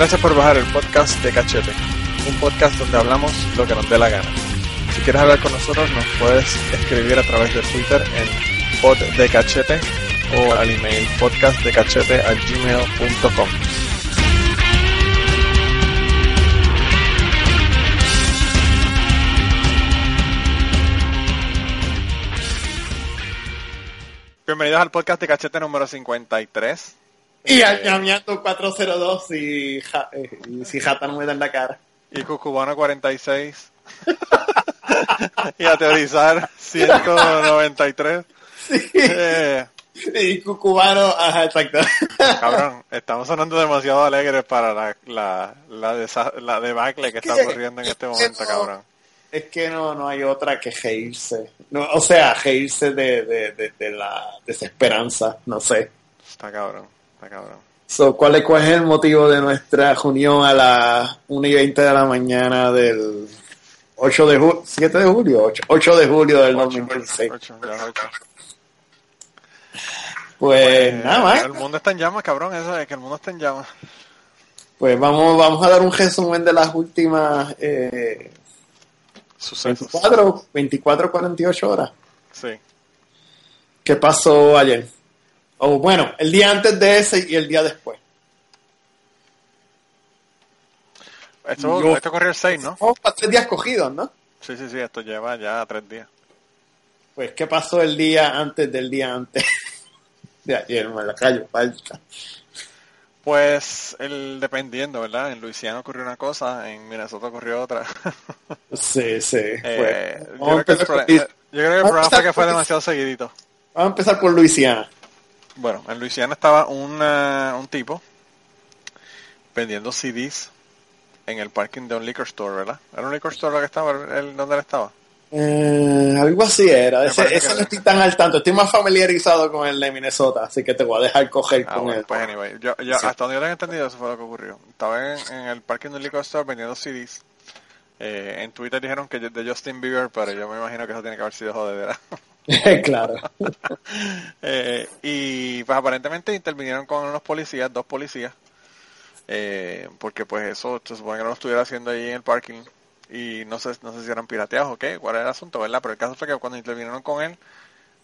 Gracias por bajar el podcast de Cachete, un podcast donde hablamos lo que nos dé la gana. Si quieres hablar con nosotros, nos puedes escribir a través de Twitter en pod de cachete o al email podcastdecachete@gmail.com. Bienvenidos al podcast de Cachete número 53. Y Eh, al ñamiato 402 y, ja, eh, y si Jata no me da en la cara. y Cucubano 46. y a teorizar 193. Sí. Eh, Y Cucubano, ajá, exacto. cabrón, estamos sonando demasiado alegres para la, la, la, desa- la debacle que está ocurriendo en este momento, cabrón. Es que no, no hay otra que reírse. No, o sea, reírse de, de, de, de la desesperanza, no sé. Está cabrón, está cabrón. So, ¿cuál, es, ¿Cuál es el motivo de nuestra reunión a las 1 y 20 de la mañana del 8 de julio, 7 de julio, 8, 8 de julio del Ocho, 2016? ocho, ya, ocho. Pues Eh, nada más. El mundo está en llamas, cabrón, eso es que el mundo está en llamas. Pues vamos, vamos a dar un resumen de las últimas eh, Sucesos. 24, 24, 48 horas. Sí. ¿Qué pasó ayer? O bueno, el día antes de ese y el día después. Esto, Yo- esto corrió el 6, ¿no? Vamos para tres días cogidos, ¿no? Sí, sí, sí, esto lleva ya tres días. Pues, ¿qué pasó el día antes del día antes? de ayer, me la callo, falta. Pues, el dependiendo, ¿verdad? En Luisiana ocurrió una cosa, en Minnesota ocurrió otra. Sí, sí. Eh, pues, yo, creo que el yo creo que el Vamos a problema fue que fue demasiado seguidito. vamos a empezar por Luisiana. Bueno, en Luisiana estaba una- un tipo vendiendo CDs en el parking de un liquor store, ¿verdad? ¿Era un liquor store lo que estaba, el, donde él estaba? Eh, algo así era. Ese, ese no estoy tan al tanto. Estoy más familiarizado con el de Minnesota, así que te voy a dejar coger Ah, con bueno, él. pues anyway, yo, yo- Sí. hasta donde yo tengo entendido eso fue lo que ocurrió. Estaba en, en el parking del liquor store vendiendo CDs. Eh, en Twitter dijeron que de Justin Bieber, pero yo me imagino que eso tiene que haber sido jodedera. claro. Eh, y pues aparentemente intervinieron con unos policías, dos policías, eh, porque pues eso se supone que no lo estuviera haciendo ahí en el parking y no sé, no sé si eran pirateados o qué, cuál era el asunto, ¿verdad? Pero el caso fue que cuando intervinieron con él,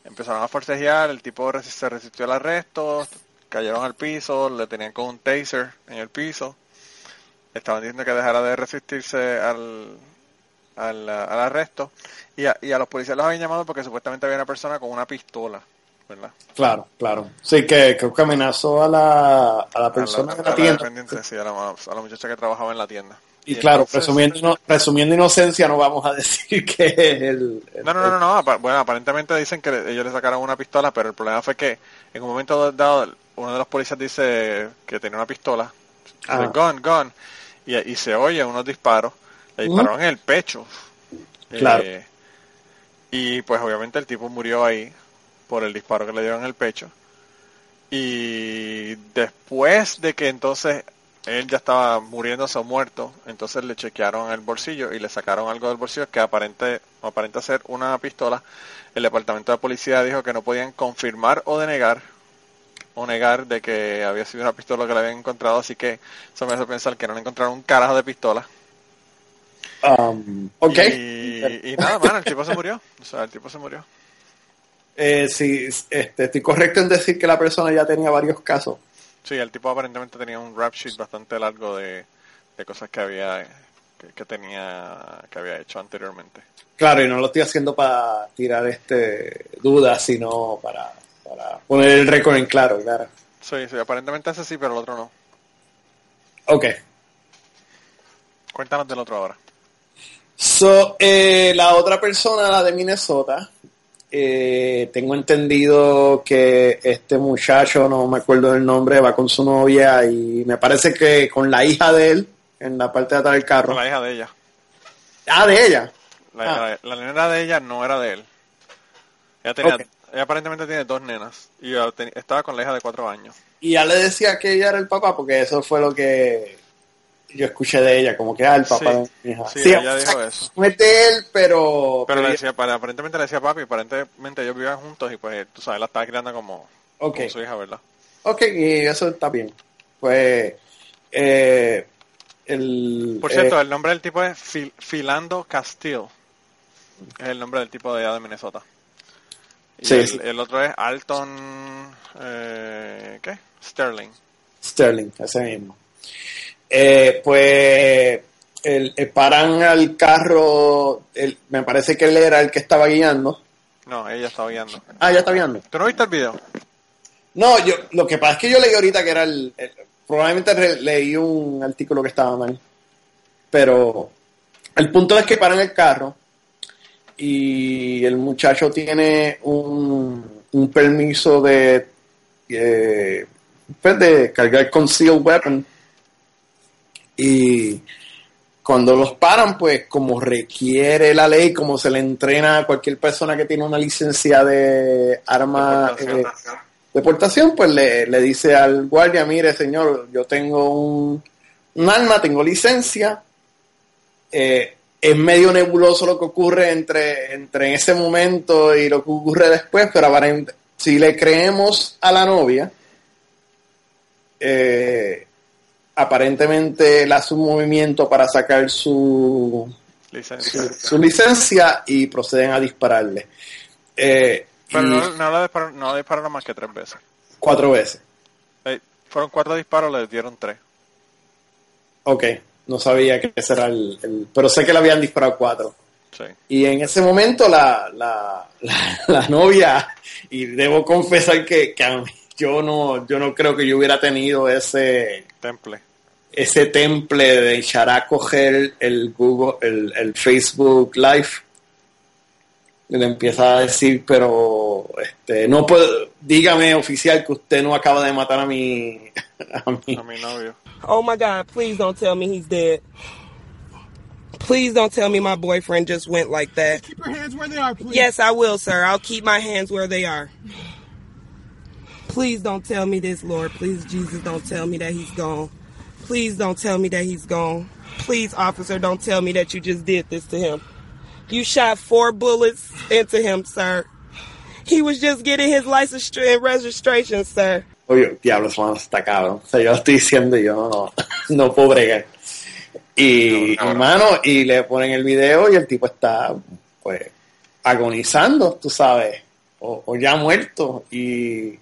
empezaron a forcejear, el tipo se resistió al arresto, cayeron al piso, le tenían con un taser en el piso, estaban diciendo que dejara de resistirse al, al, al arresto y a, y a los policías los habían llamado porque supuestamente había una persona con una pistola, ¿verdad? Claro, claro. Sí, que creo que amenazó a la, a la A persona la- de a la tienda. sí, a la, a la muchacha que trabajaba en la tienda. Y, claro, entonces- presumiendo, ino- presumiendo inocencia, no vamos a decir que es el, el- No, no, no, no, no, bueno, aparentemente dicen que ellos le sacaron una pistola, pero el problema fue que en un momento dado uno de los policías dice que tenía una pistola, dice, Ah. gun, gun, y, y se oye unos disparos, le dispararon en el pecho. Claro. Eh, y pues obviamente el tipo murió ahí por el disparo que le dieron en el pecho. Y después de que entonces él ya estaba muriéndose o muerto, entonces le chequearon el bolsillo y le sacaron algo del bolsillo que aparente, aparenta ser una pistola. El departamento de policía dijo que no podían confirmar o denegar o negar de que había sido una pistola que le habían encontrado, así que eso me hace pensar que no le encontraron un carajo de pistola. Um, ok. Y, y nada, man, el tipo se murió. O sea, el tipo se murió. Eh, sí, este, estoy correcto en decir que la persona ya tenía varios casos. Sí, el tipo aparentemente tenía un rap sheet bastante largo de, de cosas que había que, que tenía que había hecho anteriormente. Claro, y no lo estoy haciendo para tirar este dudas, sino para, para poner el récord en claro, claro. Sí, sí, aparentemente ese sí, pero el otro no. Ok. Cuéntanos del otro ahora. So, eh, la otra persona, la de Minnesota, eh, tengo entendido que este muchacho, no me acuerdo del nombre, va con su novia y me parece que con la hija de él en la parte de atrás del carro. Con la hija de ella. Ah, de ella. La, Ah. la, la nena de ella no era de él. Ella tenía, ella aparentemente tiene dos nenas y estaba con la hija de cuatro años. Y ya le decía que ella era el papá, porque eso fue lo que yo escuché de ella, como que ah, el papá Sí. de mi hija. Sí, Sí, ella o sea, dijo eso. De él, pero. Pero le decía, pare- aparentemente le decía papi, aparentemente ellos vivían juntos y pues tú sabes, la estaba criando como, Ok. como su hija, ¿verdad? Ok, y eso está bien. Pues Eh, el, Por cierto, eh, el nombre del tipo es Phil- Philando Castile. Es el nombre del tipo de allá de Minnesota. Y Sí, el, sí. el otro es Alton... Eh, ¿Qué? Sterling. Sterling, ese mismo. Eh, pues el, el paran al carro, el- me parece que él era el que estaba guiando. No, ella estaba guiando. Ah, ya está guiando. ¿Tú no viste el video? No, yo, lo que pasa es que yo leí ahorita que era el, el- probablemente re- leí un artículo que estaba mal, pero el punto es que paran el carro y el muchacho tiene un, un permiso de, eh, pues de cargar concealed weapon y cuando los paran, pues como requiere la ley, como se le entrena a cualquier persona que tiene una licencia de arma Deportación. eh, deportación, pues le, le dice al guardia, mire señor, yo tengo un, un arma, tengo licencia, eh, es medio nebuloso lo que ocurre entre, entre en ese momento y lo que ocurre después, pero si le creemos a la novia, eh, aparentemente él hace un movimiento para sacar su, Licencia. su, su licencia y proceden a dispararle. Eh, Pero no, no, la dispararon, no la dispararon más que tres veces. cuatro veces. Eh, fueron cuatro disparos, le dieron tres. Ok, no sabía que ese era el, el- Pero sé que le habían disparado cuatro. Sí. Y en ese momento la, la, la, la novia, y debo confesar que, que a mí- yo no, yo no creo que yo hubiera tenido ese, Temple. ese temple de echar a coger el Google, el, el Facebook Live. Y le empieza a decir, pero este, no puedo, dígame oficial que usted no acaba de matar a mi, a mi, A mi novio. Oh my God, please don't tell me he's dead. Please don't tell me my boyfriend just went like that. Keep your hands where they are, please. Yes, I will, sir. I'll keep my hands where they are. Please don't tell me this, Lord. Please, Jesus, don't tell me that he's gone. Please don't tell me that he's gone. Please, officer, don't tell me that you just did this to him. You shot four bullets into him, sir. He was just getting his license and registration, sir. Oye, diablo, eso está cabrón. O sea, yo estoy diciendo yo no, no puedo bregar. Y, Cabrón. hermano, y le ponen el video y el tipo está, pues, agonizando, tú sabes, o, o ya muerto. Y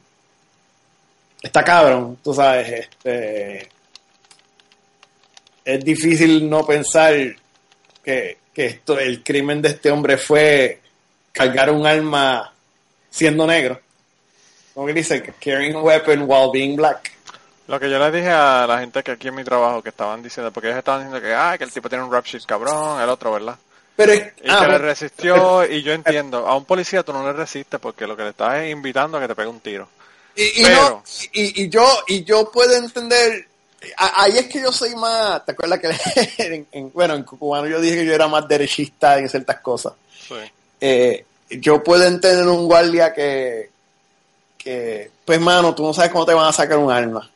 está cabrón, tú sabes, este. Es difícil no pensar que, que esto, el crimen de este hombre fue cargar un arma siendo negro. ¿Cómo que dice? Carrying a weapon while being black. Lo que yo le dije a la gente que aquí en mi trabajo que estaban diciendo, porque ellos estaban diciendo que, ah, que el tipo tiene un rap sheet cabrón, el otro, ¿verdad? Pero es, Y ah, que le pero- resistió, y yo entiendo, a un policía tú no le resistes porque lo que le estás es invitando a que te pegue un tiro. Y, y pero- no, y, y yo y yo puedo entender ahí es que yo soy más te acuerdas que en- en- bueno en cubano yo dije que yo era más derechista en ciertas cosas Sí. Eh, yo puedo entender un guardia que que pues mano tú no sabes cómo te van a sacar un arma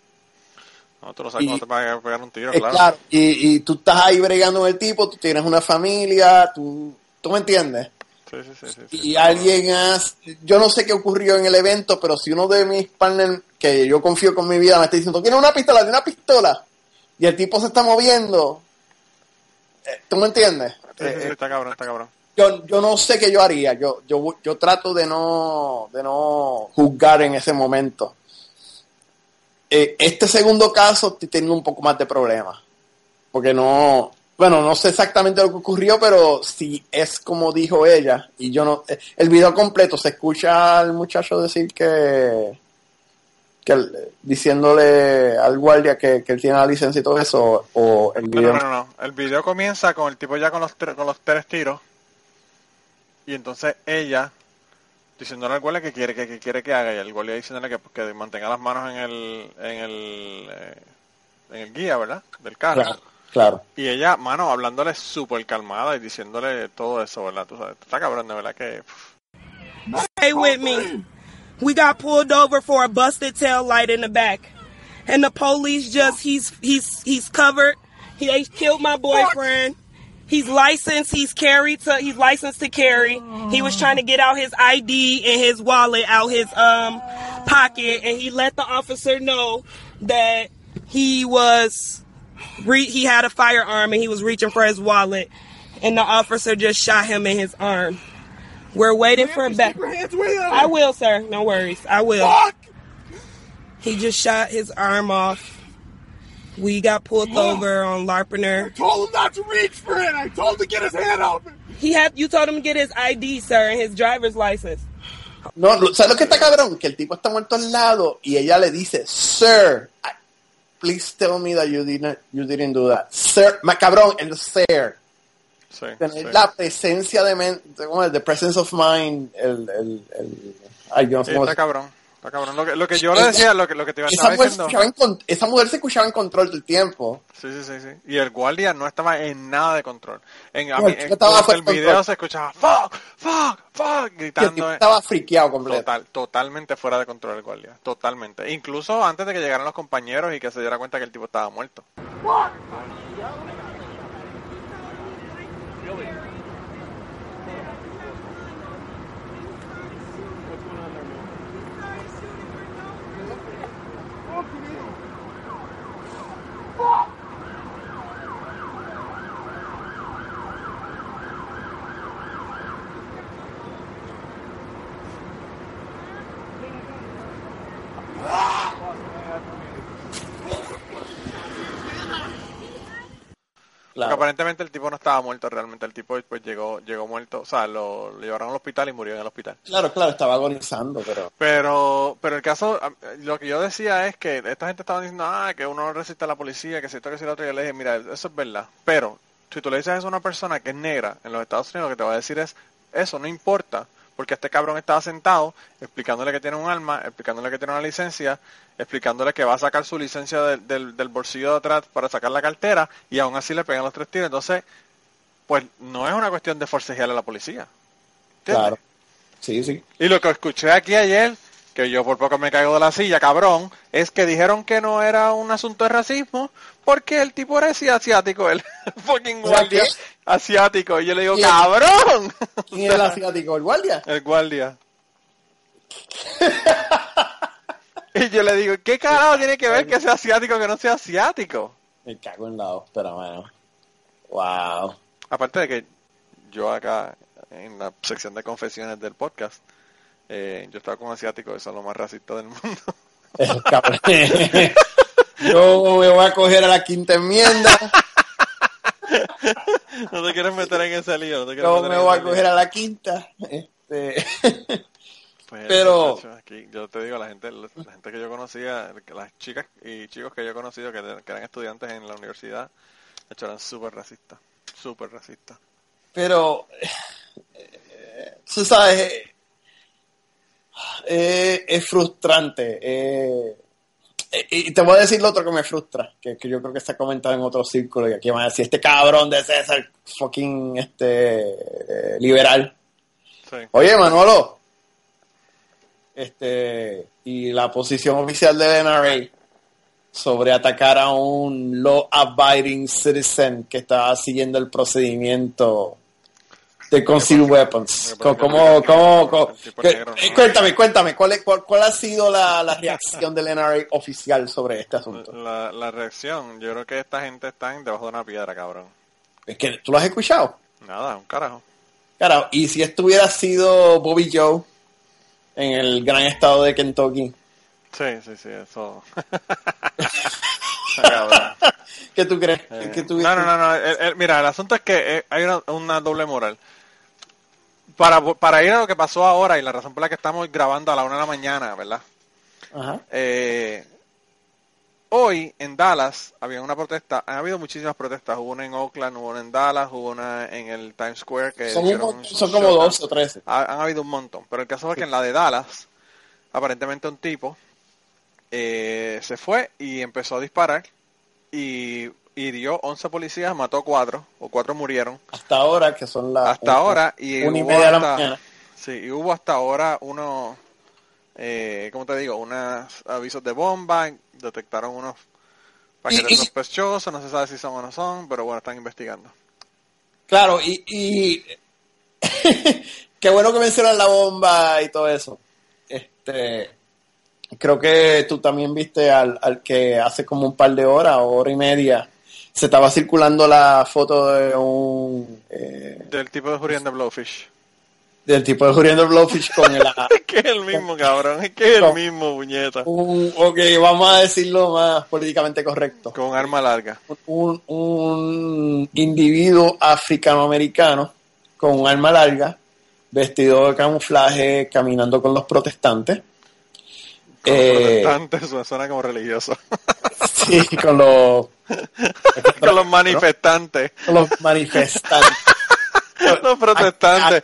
No, tú no sabes Y- cómo te van a pegar un tiro, claro. claro, y, y tú estás ahí bregando con el tipo tú tienes una familia tú tú me entiendes Sí, sí, sí, sí, sí. y alguien has, yo no sé qué ocurrió en el evento, pero si uno de mis partners que yo confío con mi vida me está diciendo, tiene una pistola, tiene una pistola, y el tipo se está moviendo, eh, ¿tú me entiendes? Eh, está cabrón, está cabrón. yo, yo no sé qué yo haría, yo, yo, yo trato de no, de no juzgar en ese momento. Eh, este segundo caso teniendo un poco más de problemas, porque no, bueno, no sé exactamente lo que ocurrió, pero si es como dijo ella, y yo no, eh, el video completo se escucha al muchacho decir que, que diciéndole al guardia que, que él tiene la licencia y todo eso, o el video. no, no, no. El video comienza con el tipo ya con los, con los tres tiros. Y entonces ella diciéndole al guardia que quiere que, que quiere que haga. Y el guardia diciéndole que, que mantenga las manos en el, en el, eh, en el guía, ¿verdad? Del carro. Claro, claro. Y ella, mano, hablándole súper calmada y diciéndole todo eso, ¿verdad? Tú sabes, está cabrón, de verdad que... Stay with me. We got pulled over for a busted tail light in the back. And the police just he's he's he's covered. He they killed my boyfriend. He's licensed, he's carried to he's licensed to carry. He was trying to get out his ID and his wallet out his um pocket and he let the officer know that he was re- he had a firearm and he was reaching for his wallet, and the officer just shot him in his arm. We're waiting for a back. Keep your hands where they are. I will, sir. No worries. I will. Fuck! He just shot his arm off. We got pulled over on Larpener. Told him not to reach for it. I told him to get his hand open. He had you told him to get his ID, sir, and his driver's license. No, lo- ¿sabes lo que está cabrón? Que el tipo está muerto al lado y ella le dice, Sir, I- please tell me that you didn't, you didn't do that. Sir, cabrón, el sir. Sí, Tener sí. la presencia de mente, ¿cómo es? the presence of mind, el, el, el, ay, yo no sé Sí, cómo está se- cabrón. Está cabrón. Lo que, lo que yo le decía, lo que, lo que te iba a estar diciendo. en esa mujer se escuchaba en control todo el tiempo. Sí, sí, sí, sí. Y el guardia no estaba en nada de control. En, No, en- estaba el de video control. se escuchaba fuck, fuck, fuck, gritando. estaba friqueado completo. Total, totalmente fuera de control el guardia. Totalmente. Incluso antes de que llegaran los compañeros y que se diera cuenta que el tipo estaba muerto. Porque aparentemente el tipo no estaba muerto realmente. El tipo pues llegó llegó muerto. O sea, lo, lo llevaron al hospital y murió en el hospital. claro, claro, estaba agonizando, pero... Pero, pero el caso, lo que yo decía es que esta gente estaba diciendo, ah, que uno no resiste a la policía, que si esto, que si lo otro. Y yo le dije, mira, eso es verdad. Pero, si tú le dices eso a una persona que es negra en los Estados Unidos, lo que te va a decir es, eso no importa, porque este cabrón estaba sentado explicándole que tiene un arma, explicándole que tiene una licencia, explicándole que va a sacar su licencia del, del, del bolsillo de atrás para sacar la cartera, y aún así le pegan los tres tiros. Entonces, pues no es una cuestión de forcejear a la policía. ¿Entiendes? Claro. Sí, sí. Y lo que escuché aquí ayer, que yo por poco me caigo de la silla, cabrón, es que dijeron que no era un asunto de racismo porque el tipo era así asiático, el fucking ¿Era guardia asiático. Y yo le digo, ¿Quién? cabrón. ¿Quién es el asiático? ¿El guardia? El guardia. y yo le digo, ¿qué carajo tiene que ver que sea asiático que no sea asiático? Me cago en la ópera, mano. Wow. Aparte de que yo acá, en la sección de confesiones del podcast, eh, yo estaba con asiáticos, eso es lo más racista del mundo. Yo me voy a coger a la quinta enmienda. no te quieres meter en ese lío. No te Yo me voy a coger lío. a la quinta. Este. Pues, pero- aquí, yo te digo, la gente, la gente que yo conocía, las chicas y chicos que yo he conocido que, que eran estudiantes en la universidad, de hecho eran súper racistas, súper racistas. Pero. eh, Tú sabes. Eh, es frustrante. eh, y te voy a decir lo otro que me frustra, que, que yo creo que se ha comentado en otro círculo, y aquí van a decir, este cabrón de César, fucking este, eh, liberal. Sí. Oye, Manolo, este, y la posición oficial del NRA sobre atacar a un law-abiding citizen que estaba siguiendo el procedimiento de conceal weapons. ¿Cómo, cómo, eh, cuéntame, cuéntame, ¿cuál, es- cuál, cuál ha sido la, la reacción del NRA oficial sobre este asunto? La, la reacción, yo creo que esta gente está debajo de una piedra, cabrón. Es que tú lo has escuchado. Nada, un carajo. Claro, y si esto hubiera sido Bobby Joe en el gran estado de Kentucky, Sí, sí, sí, eso. ¿qué tú crees? Eh, ¿Qué tú- no, no, no, no. el- el- mira, el asunto es que eh, hay una, una doble moral. Para, para ir a lo que pasó ahora y la razón por la que estamos grabando a la una de la mañana, ¿verdad? Ajá. Eh, hoy en Dallas había una protesta, han habido muchísimas protestas, hubo una en Oakland, hubo una en Dallas, hubo una en el Times Square que Son, un hicieron montón, un son como. 12 o 13. Ha- han habido un montón, pero el caso fue que en la de Dallas, aparentemente un tipo eh, se fue y empezó a disparar y hirió 11 policías, mató 4 o 4 murieron Hasta ahora, que son las. hasta ahora y Una y hubo media de la hasta- mañana. Sí, y hubo hasta ahora unos, eh, ¿cómo te digo? Unos avisos de bomba, detectaron unos paquetes sospechosos, no se sabe si son o no son, pero bueno, están investigando. Claro, y. y qué bueno que mencionas la bomba y todo eso. Este. Creo que tú también viste al, al que hace como un par de horas o hora y media se estaba circulando la foto de un eh, Del tipo de Julián de Blowfish. del tipo de Julián de Blowfish con el Es que es el mismo, cabrón. Es que es el mismo, puñeta. un, ok, vamos a decirlo más políticamente correcto. Con arma larga. Un, un individuo africanoamericano con un arma larga, vestido de camuflaje, caminando con los protestantes. Con Eh, protestantes, eso suena como religioso. sí, con los, Con los manifestantes. con los manifestantes. Los protestantes.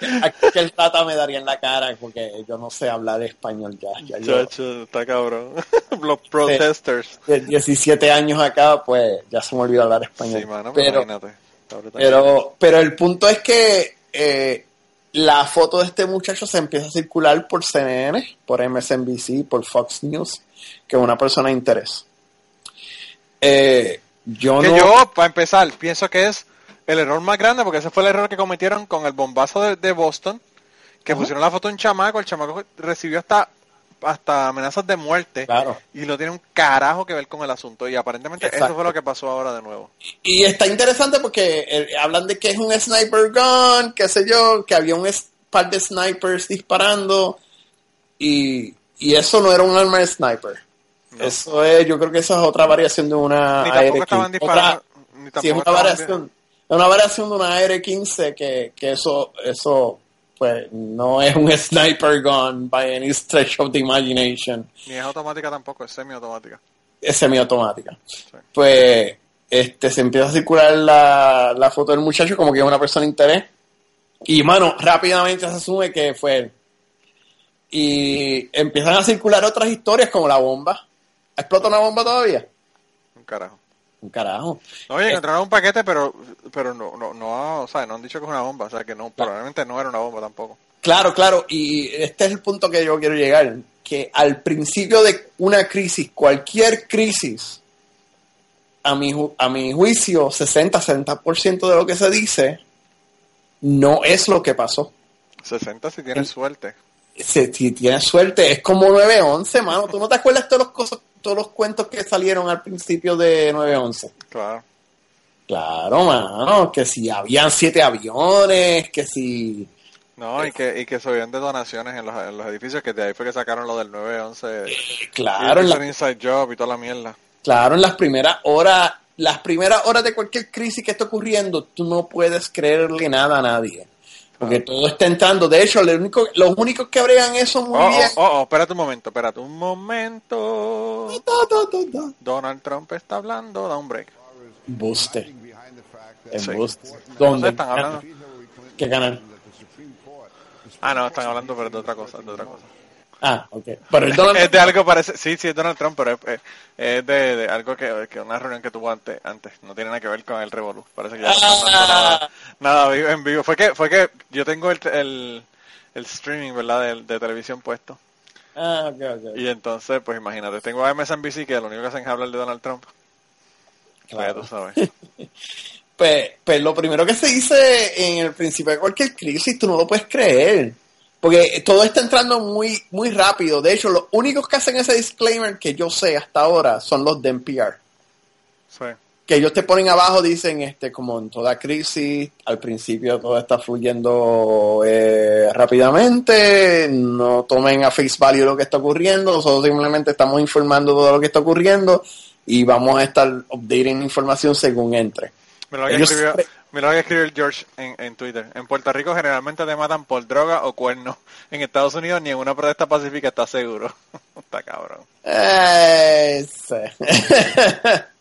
Que el tata me daría en la cara porque yo no sé hablar español ya. ya Chacho, está cabrón. Los protesters. de 17 años acá, pues ya se me olvidó hablar español. Sí, mano, pero, pero, imagínate. Está brutal. pero, pero el punto es que eh, la foto de este muchacho se empieza a circular por CNN, por MSNBC, por Fox News, que es una persona de interés. Eh, yo que no... yo, para empezar, pienso que es el error más grande, porque ese fue el error que cometieron con el bombazo de, de Boston, que pusieron la foto de un chamaco, el chamaco recibió hasta hasta amenazas de muerte Claro. y no tiene un carajo que ver con el asunto y aparentemente eso fue lo que pasó ahora de nuevo. Y está interesante porque eh, hablan de que es un sniper gun, qué sé yo, que había un par de snipers disparando y, y eso no era un arma de sniper. No. Eso es, yo creo que eso es otra variación de una Ni tampoco AR-15. estaban disparando, Otra- ni sí, es una variación, una variación de una AR-15 que, que eso, eso, pues, no es un sniper gun by any stretch of the imagination. ni es automática tampoco, es semiautomática. es semiautomática. Pues este se empieza a circular la, la foto del muchacho como que es una persona de interés. Y mano, rápidamente se asume que fue él. Y empiezan a circular otras historias como la bomba. ¿Explota una bomba todavía? Un carajo. Un carajo. Oye, encontraron un paquete, pero pero no, no, no, o sea, no han dicho que es una bomba, o sea, que no, probablemente no era una bomba tampoco. Claro, claro, y este es el punto que yo quiero llegar, que al principio de una crisis, cualquier crisis, a mi, ju- a mi juicio, 60-70% de lo que se dice no es lo que pasó. 60 si tienes suerte. Si, si tienes suerte, es como 9-11, mano. ¿Tú no te acuerdas todos los, cosas, todos los cuentos que salieron al principio de 9-11? Claro. Claro, mano, que si habían siete aviones, que si... No, y que, y que se oían detonaciones en los, en los edificios, que de ahí fue que sacaron lo del 911. Claro, y en la- Inside Job y toda la mierda. Claro, en las primeras horas, las primeras horas de cualquier crisis que esté ocurriendo, tú no puedes creerle nada a nadie. Porque todo está entrando. De hecho, lo único, los únicos que bregan eso muy Oh, bien. oh, oh, oh, espérate un momento, espérate un momento. Donald Trump está hablando, da un break. Buste. En Sí. ¿Dónde? están hablando. ¿Qué canal? Ah, no, están hablando, pero de otra cosa, de otra cosa. Ah, ok. Pero el Donald Es de algo parece, sí, sí, es Donald Trump, pero es, es- de, de algo que, que una reunión que tuvo antes, antes, no tiene nada que ver con el Revolú, parece que ya no está dando nada, nada en vivo, fue que, fue que yo tengo el, el, el streaming, ¿verdad, de, de televisión puesto, Ah, ok, ok. y entonces, pues imagínate, tengo a MSNBC que lo único que hacen es hablar de Donald Trump, Claro. ya tú sabes, Pues, pues lo primero que se dice en el principio de cualquier crisis, tú no lo puedes creer. Porque todo está entrando muy, muy rápido. De hecho, los únicos que hacen ese disclaimer que yo sé hasta ahora son los de NPR. sí, Que ellos te ponen abajo, dicen, este, como en toda crisis, al principio todo está fluyendo eh, rápidamente, no tomen a face value lo que está ocurriendo, nosotros simplemente estamos informando todo lo que está ocurriendo y vamos a estar updating información según entre. lo que Ellos escribió, mira lo que escribió el George en, en Twitter, en Puerto Rico generalmente te matan por droga o cuernos, en Estados Unidos ni en una protesta pacífica está seguro, está cabrón.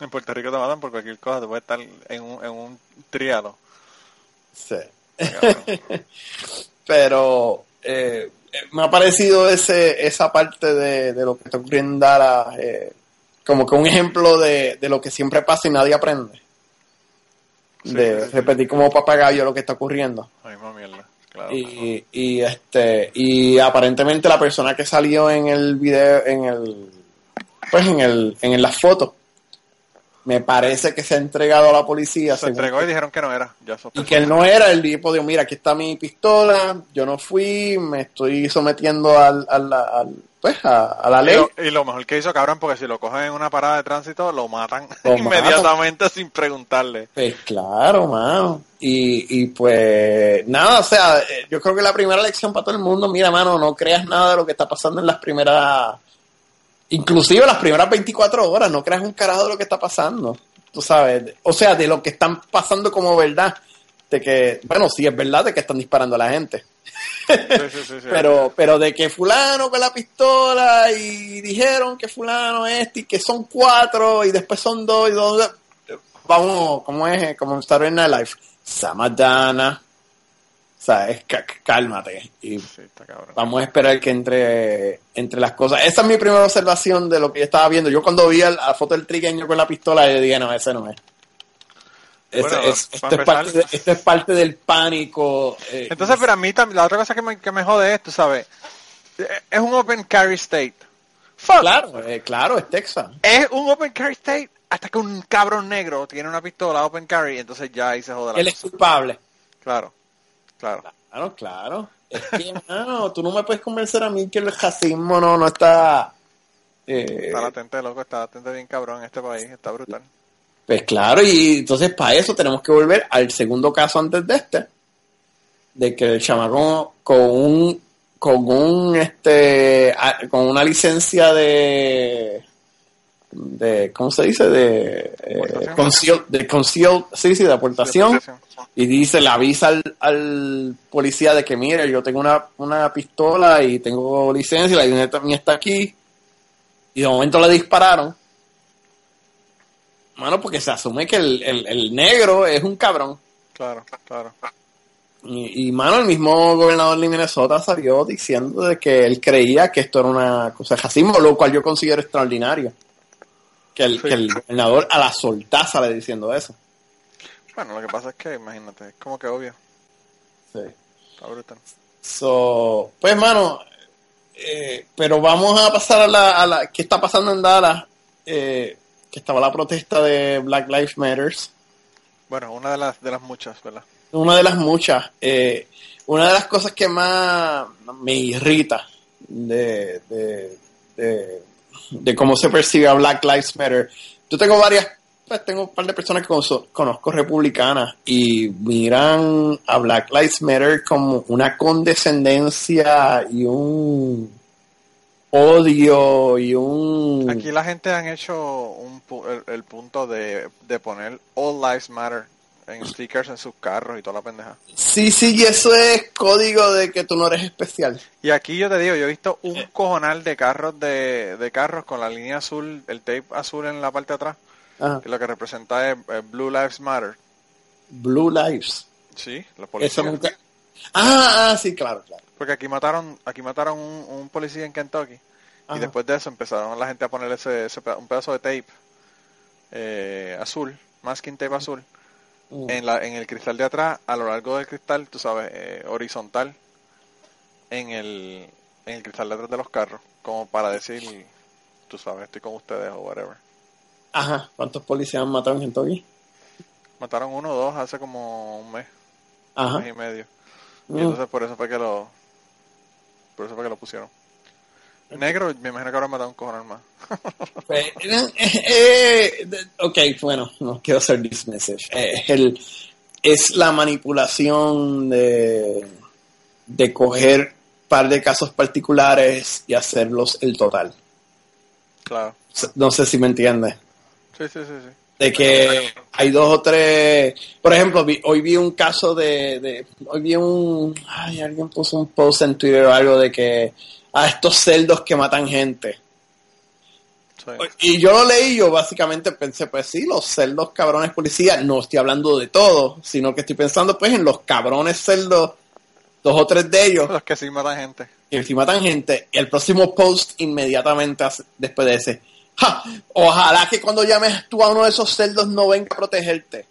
En Puerto Rico te matan por cualquier cosa, te puedes estar en un, en un triado. Sí. Pero eh, me ha parecido ese, esa parte de, de lo que está ocurriendo en eh, como que un ejemplo de, de lo que siempre pasa y nadie aprende. Sí, de sí, repetir como papagayo lo que está ocurriendo. Misma mierda, claro. Y, y este y aparentemente la persona que salió en el video en el pues en el en la foto me parece que se ha entregado a la policía. Se entregó y dijeron que no era. Ya y que él no era, el tipo dijo, mira, aquí está mi pistola, yo no fui, me estoy sometiendo al, al, al- pues, a, a la Y ley. lo, y lo mejor que hizo, cabrón, porque si lo cogen en una parada de tránsito, lo matan Lo inmediatamente sin preguntarle. Pues claro, mano. Y, y pues nada, o sea, eh, yo creo que la primera lección para todo el mundo, mira, mano, no creas nada de lo que está pasando en las primeras, inclusive las primeras 24 horas, no creas un carajo de lo que está pasando. Tú sabes, o sea, de lo que están pasando como verdad. De que, bueno, sí es verdad de que están disparando a la gente. Sí, sí, sí, sí. Pero, pero de que fulano con la pistola y dijeron que fulano este y que son cuatro y después son dos y dos. Vamos, ¿cómo es? Como en Saturday Night Live. Samadana. O sea, es cálmate. Y Sí, está cabrón. vamos a esperar que entre, entre las cosas. Esa es mi primera observación de lo que yo estaba viendo. Yo cuando vi el- la foto del trigueño con la pistola, yo dije, no, ese no es. Bueno, es- esto, es parte de- esto es parte del pánico. eh, Entonces, pero a mí también, la otra cosa que me, que me jode es, tú sabes, eh, es un open carry state. Fuck. claro, eh, claro, es Texas. Es un open carry state hasta que un cabrón negro tiene una pistola open carry, entonces ya ahí se jode la Él es culpable. Claro, claro. Claro, claro. Es que, mano, tú no me puedes convencer a mí que el racismo no, no está... eh, Está latente, loco, está latente bien cabrón en este país, está brutal. pues claro, y entonces para eso tenemos que volver al segundo caso antes de este, de que el chamaco con un con un este con una licencia de de ¿cómo se dice? de eh, conceal, de conceal, sí, sí, de aportación. y dice, le avisa al, al policía de que, mire, yo tengo una, una pistola y tengo licencia, la licencia también está aquí. Y de momento le dispararon. Mano, porque se asume que el, el- el negro es un cabrón. Claro, claro. Y, y, mano, el mismo gobernador de Minnesota salió diciendo de que él creía que esto era una cosa de racismo, lo cual yo considero extraordinario. Que el, Sí. que el gobernador a la solta sale diciendo eso. Bueno, lo que pasa es que, imagínate, es como que obvio, Sí. está brutal. So, pues, mano, eh, pero vamos a pasar a la, a la. ¿Qué está pasando en Dallas? Eh, que estaba la protesta de Black Lives Matters. Bueno, una de las, de las muchas, ¿verdad? Una de las muchas. eh, una de las cosas que más me irrita de, de, de, de cómo se percibe a Black Lives Matter. Yo tengo varias, pues tengo un par de personas que conozco, republicanas y miran a Black Lives Matter como una condescendencia y un odio y un... Aquí la gente han hecho un, el, el punto de, de poner All Lives Matter en stickers en sus carros y toda la pendeja. Sí, sí, y eso es código de que tú no eres especial. Y aquí yo te digo, yo he visto un cojonal de carros de, de carros con la línea azul, el tape azul en la parte de atrás, Ajá. que lo que representa es Blue Lives Matter. Blue Lives. Sí, los Eso policías. nunca... Ah, ah, sí, claro, claro. Porque aquí mataron, aquí mataron un, un policía en Kentucky. Ajá. Y después de eso empezaron la gente a poner ese, ese un pedazo de tape eh, azul, masking tape azul, Mm. en, la, en el cristal de atrás, a lo largo del cristal, tú sabes, eh, horizontal, en el, en el cristal de atrás de los carros, como para decir, tú sabes, estoy con ustedes o whatever. Ajá. ¿Cuántos policías han matado en Kentucky? Mataron uno o dos hace como un mes, un Ajá. mes y medio. Y Mm. entonces por eso fue que lo, por eso fue que lo pusieron. Negro, me imagino que ahora mataron un cojonal más. Pues, eh, eh, ok, bueno, no quiero ser dismissive. Eh, es el, es la manipulación de, de coger par de casos particulares y hacerlos el total. Claro. No sé si me entiendes. Sí, sí, sí, sí. de que hay dos o tres, por ejemplo, vi- hoy vi un caso de, de- hoy vi un, ay, alguien puso un post en Twitter o algo de que a estos celdos que matan gente. Sí. Y yo lo leí, yo básicamente pensé, pues sí, los celdos cabrones policías, no estoy hablando de todo, sino que estoy pensando pues en los cabrones celdos, dos o tres de ellos, Los que sí matan gente. que si matan gente, y el próximo post inmediatamente hace- después de ese, "Ja, ojalá que cuando llames tú a uno de esos celdos no venga a protegerte.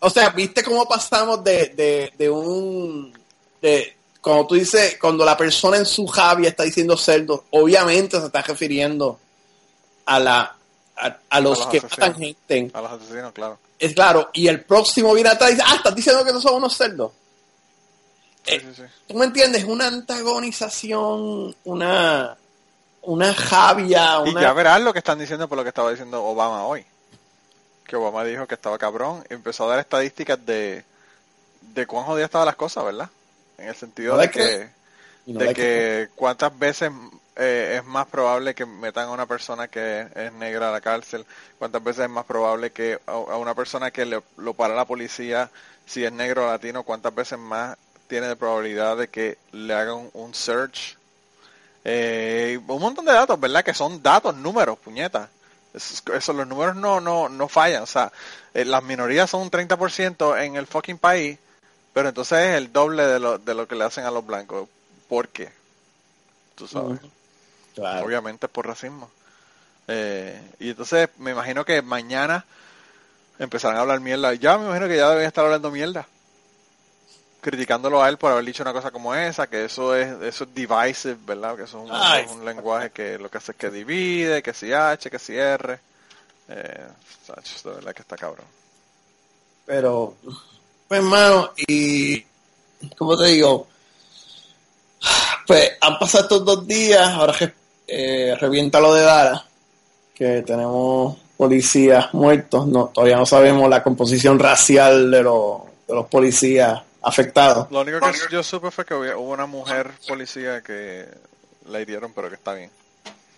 O sea, ¿viste cómo pasamos de, de, de un... de Cuando tú dices, cuando la persona en su javia está diciendo celdos, obviamente se está refiriendo a la a, a los, A los que matan gente. A los asesinos, claro. Es claro, y el próximo viene atrás y dice, ah, estás diciendo que no son unos cerdos. Sí, Eh, sí, sí. ¿Tú me entiendes? Una antagonización, una, una javia, Y una... ya verás lo que están diciendo por lo que estaba diciendo Obama hoy. Que Obama dijo que estaba cabrón y empezó a dar estadísticas de, de cuán jodidas estaban las cosas, ¿verdad? En el sentido No de que, no de que cuántas veces eh, es más probable que metan a una persona que es negra a la cárcel, cuántas veces es más probable que a, a una persona que le, lo para la policía, si es negro o latino, cuántas veces más tiene de probabilidad de que le hagan un, un search. Eh, un montón de datos, ¿verdad? Que son datos, números, puñetas. Eso, eso, los números no, no, no fallan. O sea, eh, las minorías son un 30% en el fucking país, pero entonces es el doble de lo, de lo que le hacen a los blancos. ¿Por qué? Tú sabes. Claro. Obviamente es por racismo. Eh, y entonces me imagino que mañana empezarán a hablar mierda. Ya me imagino que ya deben estar hablando mierda. Criticándolo a él por haber dicho una cosa como esa, que eso es eso es divisive, ¿verdad? Que eso es un, Ay. es un lenguaje que lo que hace es que divide, que si H, que si R. Eh, sacho, de verdad que está cabrón. Pero, pues hermano, y como te digo, pues han pasado estos dos días, ahora que eh, revienta lo de Dara, que tenemos policías muertos, no, todavía no sabemos la composición racial de los, de los policías afectados. Lo único que yo supe fue que hubo hubo una mujer policía que la hirieron, pero que está bien.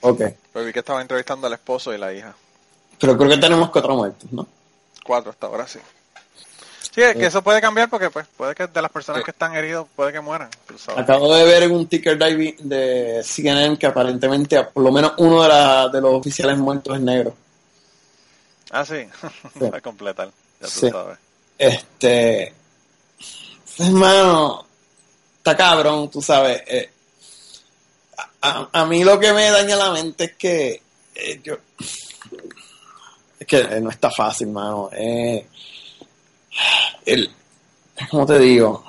Ok, Pero vi que estaba entrevistando al esposo y la hija. pero creo que tenemos cuatro muertos, ¿no? Cuatro hasta ahora, sí. Sí, es que eso puede cambiar porque pues puede que de las personas que están heridos puede que mueran. Acabo de ver en un ticker dive de CNN que aparentemente por lo menos uno de, la- de los oficiales muertos es negro. Ah, sí. Sí. a completar. Ya tú Sí. sabes. Este, hermano, está cabrón, tú sabes. eh, a, a- mí lo que me daña la mente es que eh, yo, es que eh, no está fácil, hermano. Eh, el, ¿cómo te digo?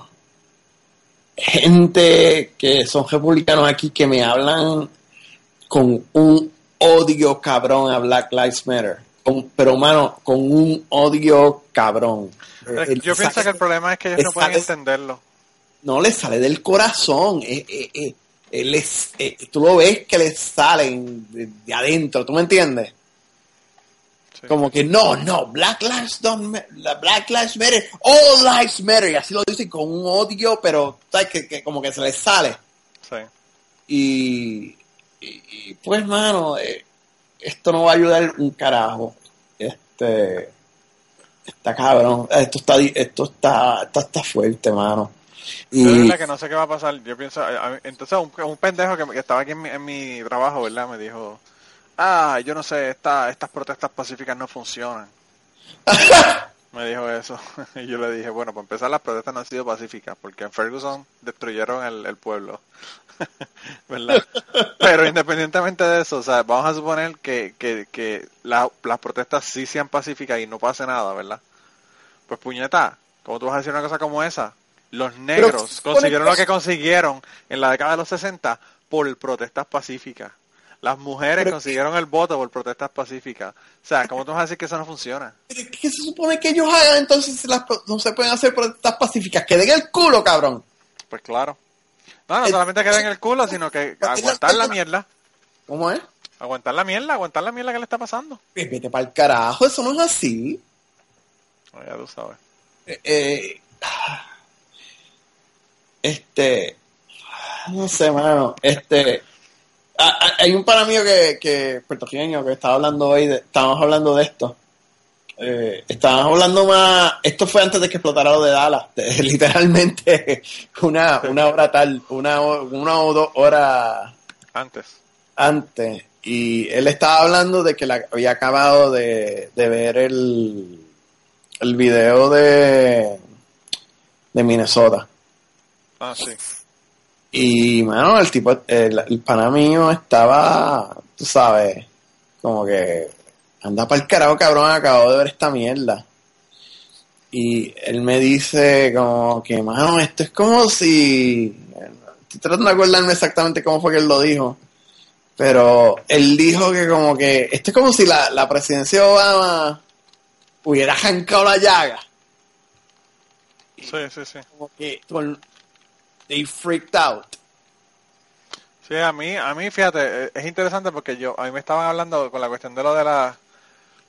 Gente que son republicanos aquí que me hablan con un odio cabrón a Black Lives Matter. Con- pero, mano, con un odio cabrón. Pero yo pienso que el problema es que ellos no pueden entenderlo. no le sale del corazón. eh, eh, eh, eh, les- eh, tú lo ves que les salen de, de adentro, ¿tú me entiendes? Sí. Como que no, no, Black Lives don't la Black Lives Matter, All Lives Matter, y así lo dicen con un odio, pero ¿sabes? Que, que como que se les sale. Sí. Y, y- y, pues, mano, eh, esto no va a ayudar un carajo. Este, está cabrón, esto está, esto está, está, está fuerte, mano. Yo Y, verdad que no sé qué va a pasar. Yo pienso, entonces un, un pendejo que, que estaba aquí en mi, en mi trabajo, ¿verdad? Me dijo, ah, yo no sé, esta, estas protestas pacíficas no funcionan. Me dijo eso. Y yo le dije, bueno, para empezar las protestas no han sido pacíficas, porque en Ferguson destruyeron el, el pueblo. ¿Verdad? Pero independientemente de eso, o sea, vamos a suponer que, que, que la- las protestas sí sean pacíficas y no pase nada, ¿verdad? Pues puñeta, ¿cómo tú vas a decir una cosa como esa? Los negros consiguieron lo que consiguieron en la década de los 60 por protestas pacíficas. Las mujeres Pero- consiguieron el voto por protestas pacíficas. O sea, ¿cómo tú vas a decir que eso no funciona? ¿qué se supone que ellos hagan entonces si las, no se pueden hacer protestas pacíficas? Que den el culo, cabrón. Pues claro. No, no El- solamente queden en el culo, sino que aguantar la mierda. ¿Cómo es? Aguantar la mierda, aguantar la mierda que le está pasando. Pues Vete para el carajo, eso no es así. No, ya tú sabes. Eh, eh, este, no sé, mano, este, hay un para mío que, que puertorriqueño que estaba hablando hoy, de, estábamos hablando de esto. Eh, estábamos hablando más, esto fue antes de que explotara lo de Dallas, de- literalmente una, una hora tal, una, una o dos horas Antes. antes y él estaba hablando de que la, había acabado de, de ver el, el video de, de Minnesota. Ah, sí. Y, mano, el tipo, el, el pana mío estaba, tú sabes, como que anda para el carajo, cabrón, acabo de ver esta mierda. Y él me dice como que, mano, esto es como si... Estoy tratando de acordarme exactamente cómo fue que él lo dijo. Pero él dijo que como que, esto es como si la, la presidencia de Obama hubiera arrancado la llaga. Sí, sí, sí. Como que they freaked out. Sí, a mí, a mí, fíjate, eh, es interesante porque yo, a mí me estaban hablando con la cuestión de lo de la,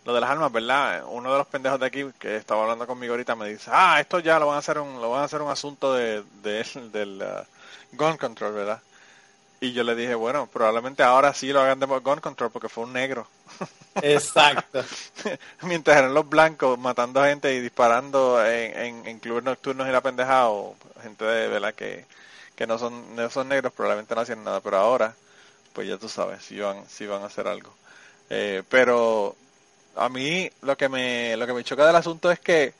lo de las armas, ¿verdad? Uno de los pendejos de aquí que estaba hablando conmigo ahorita me dice, ah, esto ya lo van a hacer un, lo van a hacer un asunto de, de del uh, gun control, ¿verdad? Y yo le dije, bueno, probablemente ahora sí lo hagan de gun control porque fue un negro. Exacto. Mientras eran los blancos matando gente y disparando en, en, en clubes nocturnos y la pendeja o gente de verdad que, que no son no son negros probablemente no hacían nada, pero ahora pues ya tú sabes si van si van a hacer algo. Eh, pero a mí lo que me lo que me choca del asunto es que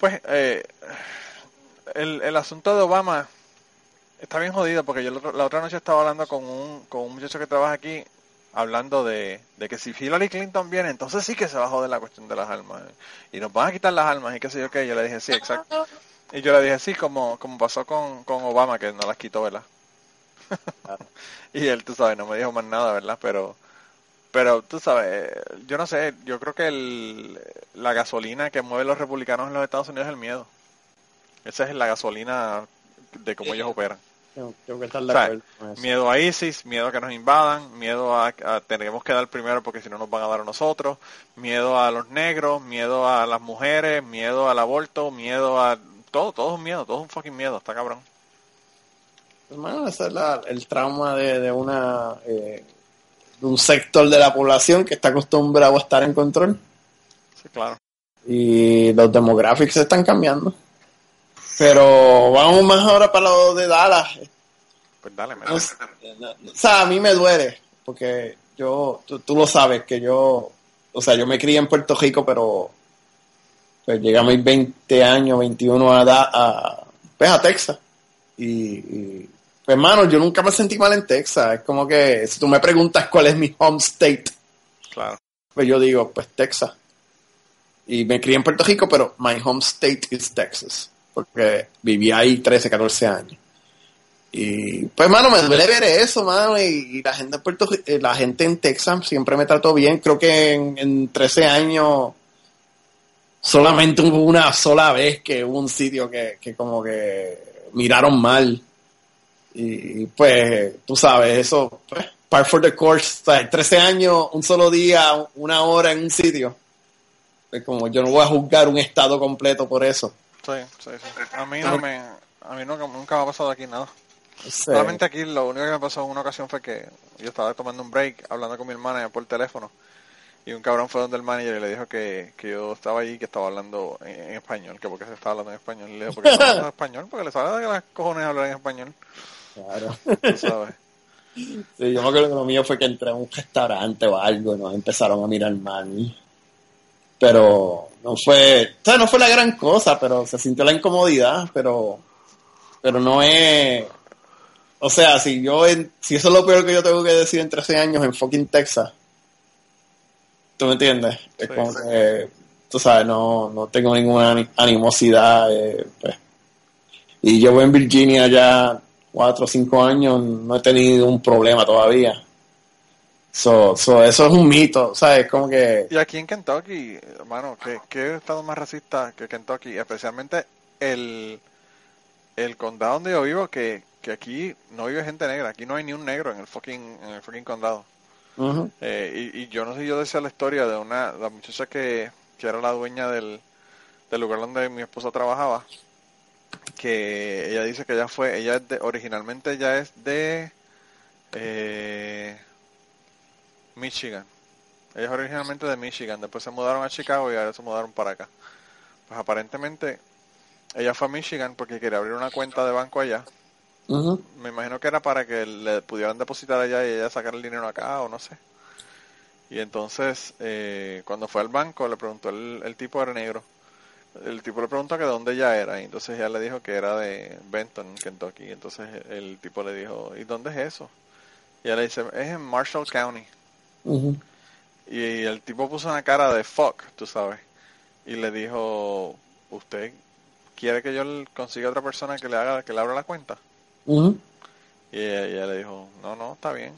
pues eh, el, el asunto de Obama está bien jodido porque yo la otra noche estaba hablando con un, con un muchacho que trabaja aquí hablando de, de, que si Hillary Clinton viene, entonces sí que se va a joder la cuestión de las armas. Y nos van a quitar las armas y qué sé yo qué. Yo le dije, sí, exacto. Y yo le dije, sí, como, como pasó con, con Obama, que no las quitó, ¿verdad? y él, tú sabes, no me dijo más nada, ¿verdad? Pero, pero tú sabes, yo no sé, yo creo que el, la gasolina que mueve los republicanos en los Estados Unidos es el miedo. Esa es la gasolina de cómo ellos operan. Tengo que estar de O sea, acuerdo con eso. miedo a ISIS, miedo a que nos invadan, miedo a, a tenemos que dar primero porque si no nos van a dar a nosotros, miedo a los negros, miedo a las mujeres, miedo al aborto, miedo a todo, todo es un miedo, todo es un fucking miedo, está cabrón. Hermano, ese es la- el trauma de, de una eh, de un sector de la población que está acostumbrado a estar en control Sí, claro. y los demographics se están cambiando. Pero vamos más ahora para lo de Dallas. Pues dale, mira. No o sea, a mí me duele porque yo, tú, tú lo sabes que yo, o sea, yo me crié en Puerto Rico, pero pues llegué a mis 20 años, 21 a, da- a, pues, a Texas. Y, y, pues, hermano, yo nunca me sentí mal en Texas. Es como que si tú me preguntas cuál es mi home state, Claro. pues yo digo, pues Texas. Y me crié en Puerto Rico, pero my home state is Texas. Porque viví ahí 13, 14 años. Y pues, mano, me duele ver eso, mano. Y, la gente en Puerto eh, la gente en Texas siempre me trató bien. Creo que en, en 13 años solamente hubo una sola vez que hubo un sitio que, que como que miraron mal. Y, pues, tú sabes, eso, pues, par for the course, o sea, 13 años, un solo día, una hora en un sitio. Pues como yo no voy a juzgar un estado completo por eso. Sí, sí, sí. A mí no me, a mí nunca, nunca me ha pasado aquí nada. Solamente aquí lo único que me pasó en una ocasión fue que yo estaba tomando un break hablando con mi hermana por teléfono y un cabrón fue donde el manager y le dijo que, que yo estaba allí y que estaba hablando en, en español, que porque se estaba hablando en español. Y le dijo, ¿por qué estás hablando en español? Porque le sabe de las cojones hablar en español, claro. tú sabes. Sí, yo me acuerdo que lo mío fue que entré a un restaurante o algo y nos empezaron a mirar mal. Pero no fue, o sea, no fue la gran cosa, pero se sintió la incomodidad, pero, pero no es, o sea, si yo, en- si eso es lo peor que yo tengo que decir en 13 años en fucking Texas, ¿tú me entiendes? Es Sí, como sí. que, tú sabes, no, no tengo ninguna ani- animosidad, eh, pues. Y llevo en Virginia ya cuatro o cinco años, no he tenido un problema todavía. So, so, eso es un mito, ¿sabes? Como que... Y aquí en Kentucky, hermano, ¿qué, qué estado más racista que Kentucky? Especialmente el, el condado donde yo vivo, que, que aquí no vive gente negra, aquí no hay ni un negro en el fucking, en el fucking condado. Eh, y, y yo no sé si yo decía la historia de una la muchacha que, que era la dueña del, del lugar donde mi esposa trabajaba, que ella dice que ella fue, ella es de, originalmente ella es de eh, Michigan. Ella es originalmente de Michigan, después se mudaron a Chicago y ahora se mudaron para acá. Pues aparentemente ella fue a Michigan porque quería abrir una cuenta de banco allá. Me imagino que era para que le pudieran depositar allá y ella sacar el dinero acá o no sé. Y entonces, eh, cuando fue al banco, le preguntó el, el tipo era negro. El tipo le preguntó que de dónde ella era y entonces ella le dijo que era de Benton, Kentucky. Entonces el tipo le dijo, ¿y dónde es eso? Y ella le dice, es en Marshall County. Y el tipo puso una cara de fuck, tú sabes. Y le dijo, ¿usted quiere que yo consiga otra persona que le haga, que le abra la cuenta? Ella, y ella le dijo, no, no, está bien.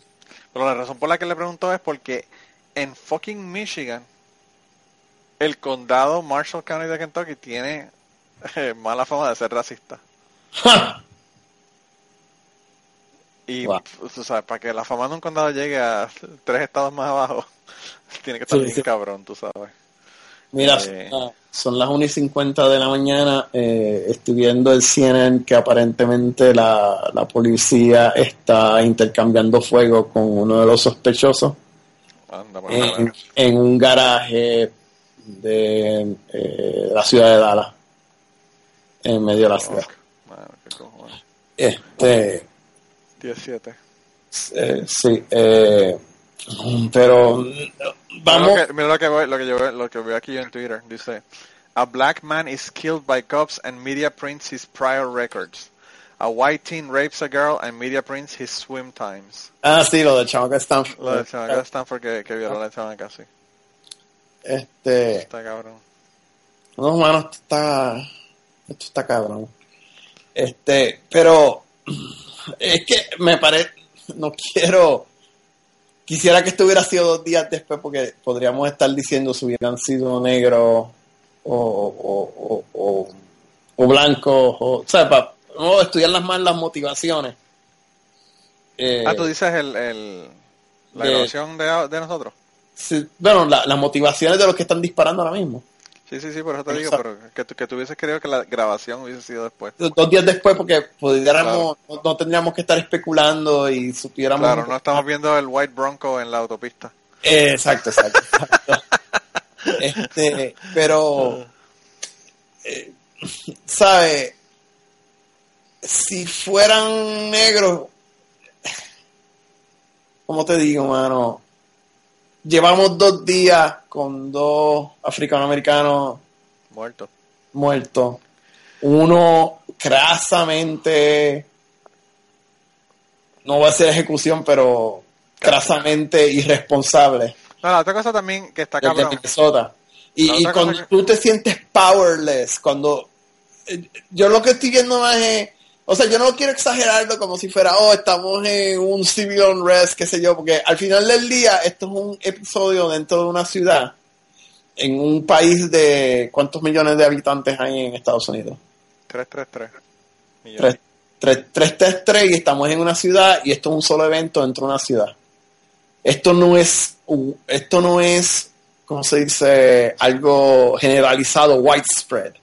Pero la razón por la que le preguntó es porque en fucking Michigan, el condado Marshall County de Kentucky tiene eh, mala fama de ser racista. Y Wow. tú sabes, para que la fama de un condado llegue a tres estados más abajo, tiene que estar Sí, bien sí. cabrón, tú sabes. Mira, Eh. son- las 1 y 50 de la mañana. Eh, estoy viendo el CNN que aparentemente la, la policía está intercambiando fuego con uno de los sospechosos Anda, por en, en un garaje de eh, la ciudad de Dallas, en medio de la ciudad. Qué. Este, 17. eh, sí, eh, pero vamos. Mira lo que, mira lo que, voy- lo que yo veo, lo que veo aquí en Twitter. Dice, a black man is killed by cops and media prints his prior records. A white teen rapes a girl and media prints his swim times. Ah, sí, lo de chamaca Stanford. Lo de chamaca Stanford que, que violó a la chamaca, sí. Este, Está cabrón. No, mano, esto está, esto está cabrón. Este, pero es que me parece, no quiero, quisiera que esto hubiera sido dos días después porque podríamos estar diciendo si hubieran sido negros o, o, o, o, o blancos, o, o sea, para no, estudiar las más las motivaciones. Eh, Ah, tú dices el, el, la de- grabación de, de nosotros. sí, bueno, la- las motivaciones de los que están disparando ahora mismo. Sí, sí, sí, por eso te digo, pero que, que tú hubieses querido que la grabación hubiese sido después. dos días después porque pudiéramos, no, no tendríamos que estar especulando y supiéramos Claro, no estamos viendo el White Bronco en la autopista. Eh, exacto exacto, exacto. este pero eh, sabe si fueran negros como te digo mano llevamos dos días con dos africanoamericanos Muerto. muerto. Uno crasamente, no va a ser ejecución, pero crasamente irresponsable No, la otra cosa también que está cabrón. Minnesota. Y, cuando que- tú te sientes powerless, cuando eh, yo lo que estoy viendo más es, o sea, yo no quiero exagerarlo como si fuera, oh, estamos en un civil unrest, qué sé yo, porque al final del día esto es un episodio dentro de una ciudad, en un país de cuántos millones de habitantes hay en Estados Unidos. 333. Millones. Tres, tres, tres, tres, tres, y estamos en una ciudad y esto es un solo evento dentro de una ciudad. Esto no es, esto no es, ¿cómo se dice? Algo generalizado, widespread.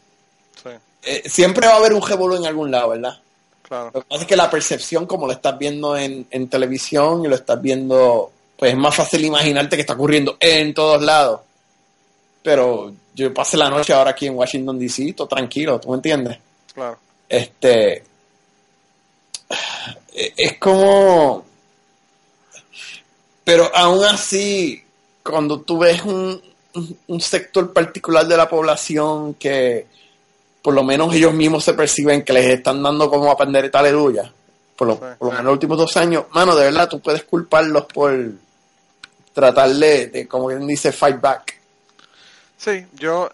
Sí, Eh, siempre va a haber un revolú en algún lado, ¿verdad? Claro. Lo que pasa es que la percepción, como lo estás viendo en, en televisión y lo estás viendo, pues es más fácil imaginarte que está ocurriendo en todos lados. Pero yo pasé la noche ahora aquí en Washington DC, todo tranquilo, ¿tú me entiendes? Claro. este es como pero aún así cuando tú ves un, un- un sector particular de la población que por lo menos ellos mismos se perciben que les están dando como a pandereta aleluya por lo, por lo menos los últimos dos años mano de verdad tú puedes culparlos por tratar de, de como quien dice fight back Sí, yo,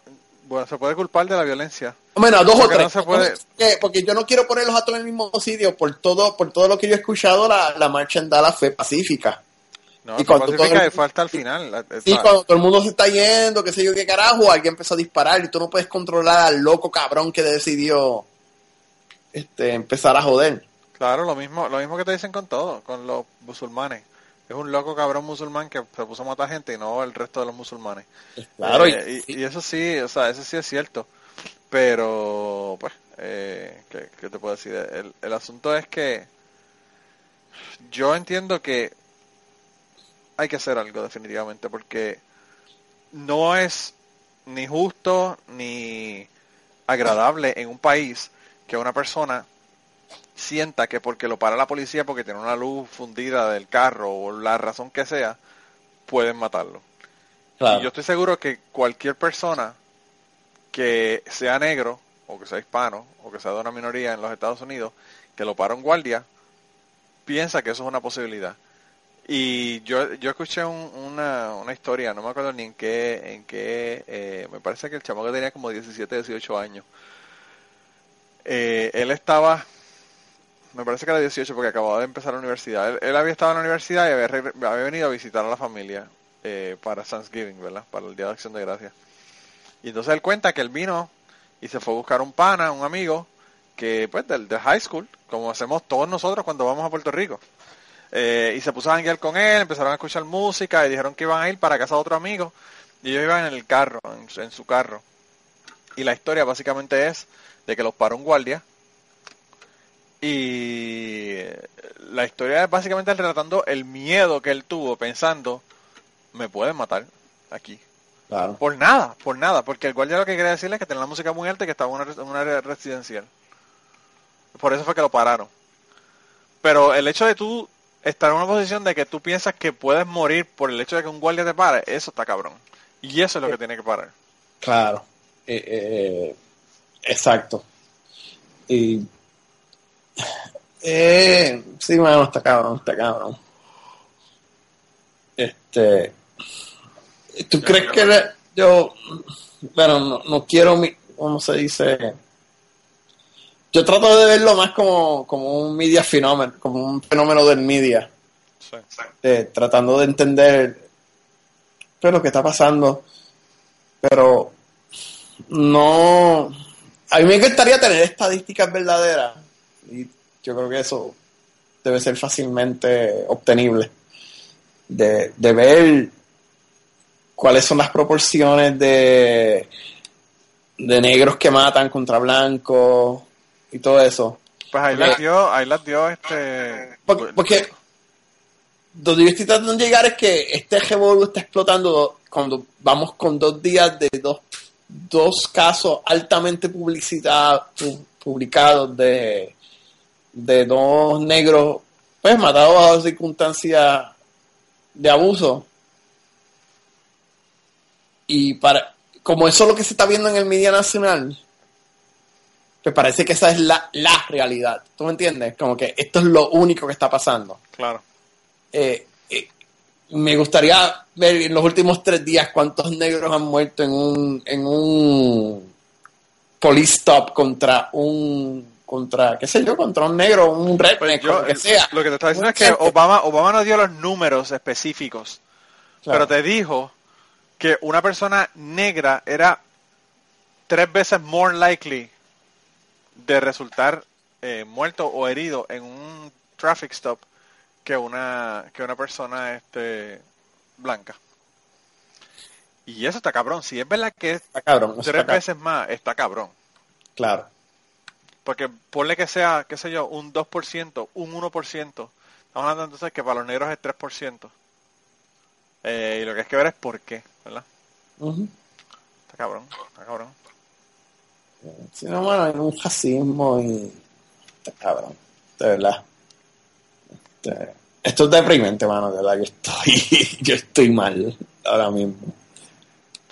bueno, se puede culpar de la violencia. Bueno, a dos Porque o tres. no se puede- Porque, porque yo no quiero ponerlos a todos en el mismo sitio. Por todo, por todo lo que yo he escuchado, la, la marcha en Dallas fue pacífica. No, Y cuando todo- y fue hasta el final. Y cuando todo el mundo se está yendo, qué sé yo qué carajo, alguien empezó a disparar y tú no puedes controlar al loco cabrón que decidió este, empezar a joder. Claro, lo mismo, lo mismo que te dicen con todo, con los musulmanes. Es un loco cabrón musulmán que se puso a matar gente y no el resto de los musulmanes. Claro, Eh, y eso sí, o sea, eso sí es cierto. Pero, pues, eh, ¿qué, qué te puedo decir? El, el asunto es que yo entiendo que hay que hacer algo definitivamente porque no es ni justo ni agradable en un país que una persona sienta que porque lo para la policía porque tiene una luz fundida del carro o la razón que sea, pueden matarlo. claro. Y yo estoy seguro que cualquier persona que sea negro, o que sea hispano, o que sea de una minoría en los Estados Unidos, que lo para un guardia, piensa que eso es una posibilidad. Y yo, yo escuché un- una, una historia, no me acuerdo ni en qué, en qué, eh, me parece que el chamaco tenía como 17, 18 años. Eh, él estaba Me parece que era 18 porque acababa de empezar la universidad. Él, él había estado en la universidad y había, había venido a visitar a la familia eh, para Thanksgiving, ¿verdad? Para el Día de Acción de Gracias. Y entonces él cuenta que él vino y se fue a buscar un pana, un amigo, que pues del, del high school, como hacemos todos nosotros cuando vamos a Puerto Rico. Eh, y se puso a janguear con él, empezaron a escuchar música y dijeron que iban a ir para casa de otro amigo. Y ellos iban en el carro, en, su- en su carro. Y la historia básicamente es de que los paró un guardia. Y la historia es básicamente relatando el miedo que él tuvo pensando, me pueden matar aquí. Claro. Por nada, por nada, porque el guardia lo que quería decirle es que tenía la música muy alta y que estaba en una, en un área residencial. Por eso fue que lo pararon. Pero el hecho de tú estar en una posición de que tú piensas que puedes morir por el hecho de que un guardia te pare, eso está cabrón. Y eso es lo que tiene que parar. Claro. Eh, eh, exacto. Y. Eh, sí, mano, está cabrón, está cabrón. Este. ¿Tú crees que le- yo. Bueno, no, no quiero. mi- ¿Cómo se dice? Yo trato de verlo más como, como un media fenómeno, como un fenómeno del media. eh, tratando de entender qué es lo que está pasando. Pero no. A mí me encantaría tener estadísticas verdaderas. Y yo creo que eso debe ser fácilmente obtenible. De, de ver cuáles son las proporciones de, de negros que matan contra blancos y todo eso. Pues ahí las dio, ahí las dio este... Porque, porque donde yo estoy tratando de llegar es que este revolvo está explotando cuando vamos con dos días de dos, dos casos altamente publicitados, pu- publicados de, de dos negros pues matados bajo circunstancias de abuso. Y para como eso es lo que se está viendo en el media nacional, pues parece que esa es la, la realidad. ¿Tú me entiendes? Como que esto es lo único que está pasando. Claro. Eh, eh, me gustaría ver en los últimos tres días cuántos negros han muerto en un, en un police stop contra un, contra, qué sé yo, contra un negro, un redneck, Yo, lo que sea. Lo que te estaba diciendo es que. Obama, Obama no dio los números específicos, Claro. pero te dijo que una persona negra era tres veces more likely de resultar eh, muerto o herido en un traffic stop que una que una persona este blanca. Y eso está cabrón. Si es verdad que es Está cabrón, eso tres está cabrón. veces más, está cabrón. Claro. Porque ponle que sea, qué sé yo, un 2%, un 1%. Estamos hablando entonces que para los negros es 3%. Eh, y lo que hay que ver es por qué, ¿verdad? Está cabrón, está cabrón. Sí, no, mano, hay un racismo y. Cabrón, de verdad. Este, esto es deprimente, mano, de verdad. Yo estoy, yo estoy mal ahora mismo.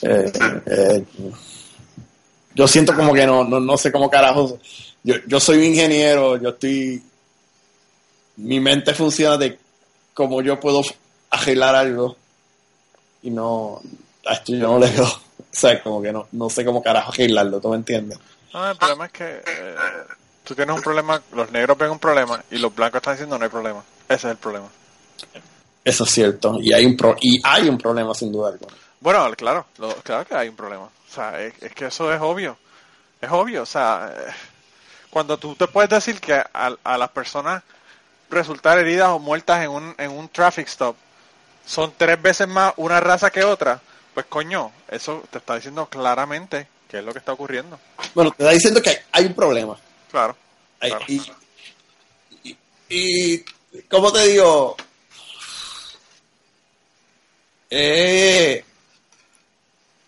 Eh, eh, yo siento como que no, no, no sé cómo carajo. Yo, yo soy un ingeniero, yo estoy. Mi mente funciona de cómo yo puedo arreglar algo y no. A esto yo no le veo. O sea, como que no, no sé cómo carajo arreglarlo, ¿tú me entiendes? No, el problema es que eh, tú tienes un problema, los negros ven un problema y los blancos están diciendo no hay problema. Ese es el problema. Eso es cierto. Y hay un, pro y hay un problema sin duda alguna. Bueno, claro, lo- claro que hay un problema. O sea, es, es que eso es obvio. Es obvio. O sea, eh, cuando tú te puedes decir que a, a las personas resultar heridas o muertas en un, en un traffic stop son tres veces más una raza que otra, pues coño, eso te está diciendo claramente qué es lo que está ocurriendo. Bueno, te está diciendo que hay, hay un problema. Claro. Hay- Claro. y, y, y, ¿cómo te digo? Eh,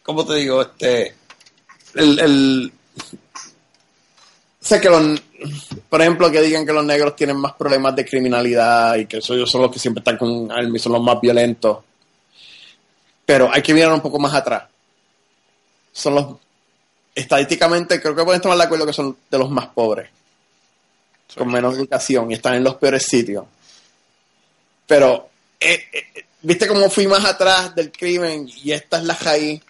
¿Cómo te digo? Este, el, el, sé que los, por ejemplo, que digan que los negros tienen más problemas de criminalidad y que ellos son los que siempre están con armas y son los más violentos. Pero hay que mirar un poco más atrás. Son los, estadísticamente, creo que pueden tomar de acuerdo que son de los más pobres Sí. con menos educación y están en los peores sitios. Pero, eh, eh, ¿viste cómo fui más atrás del crimen? Y esta es la raíz.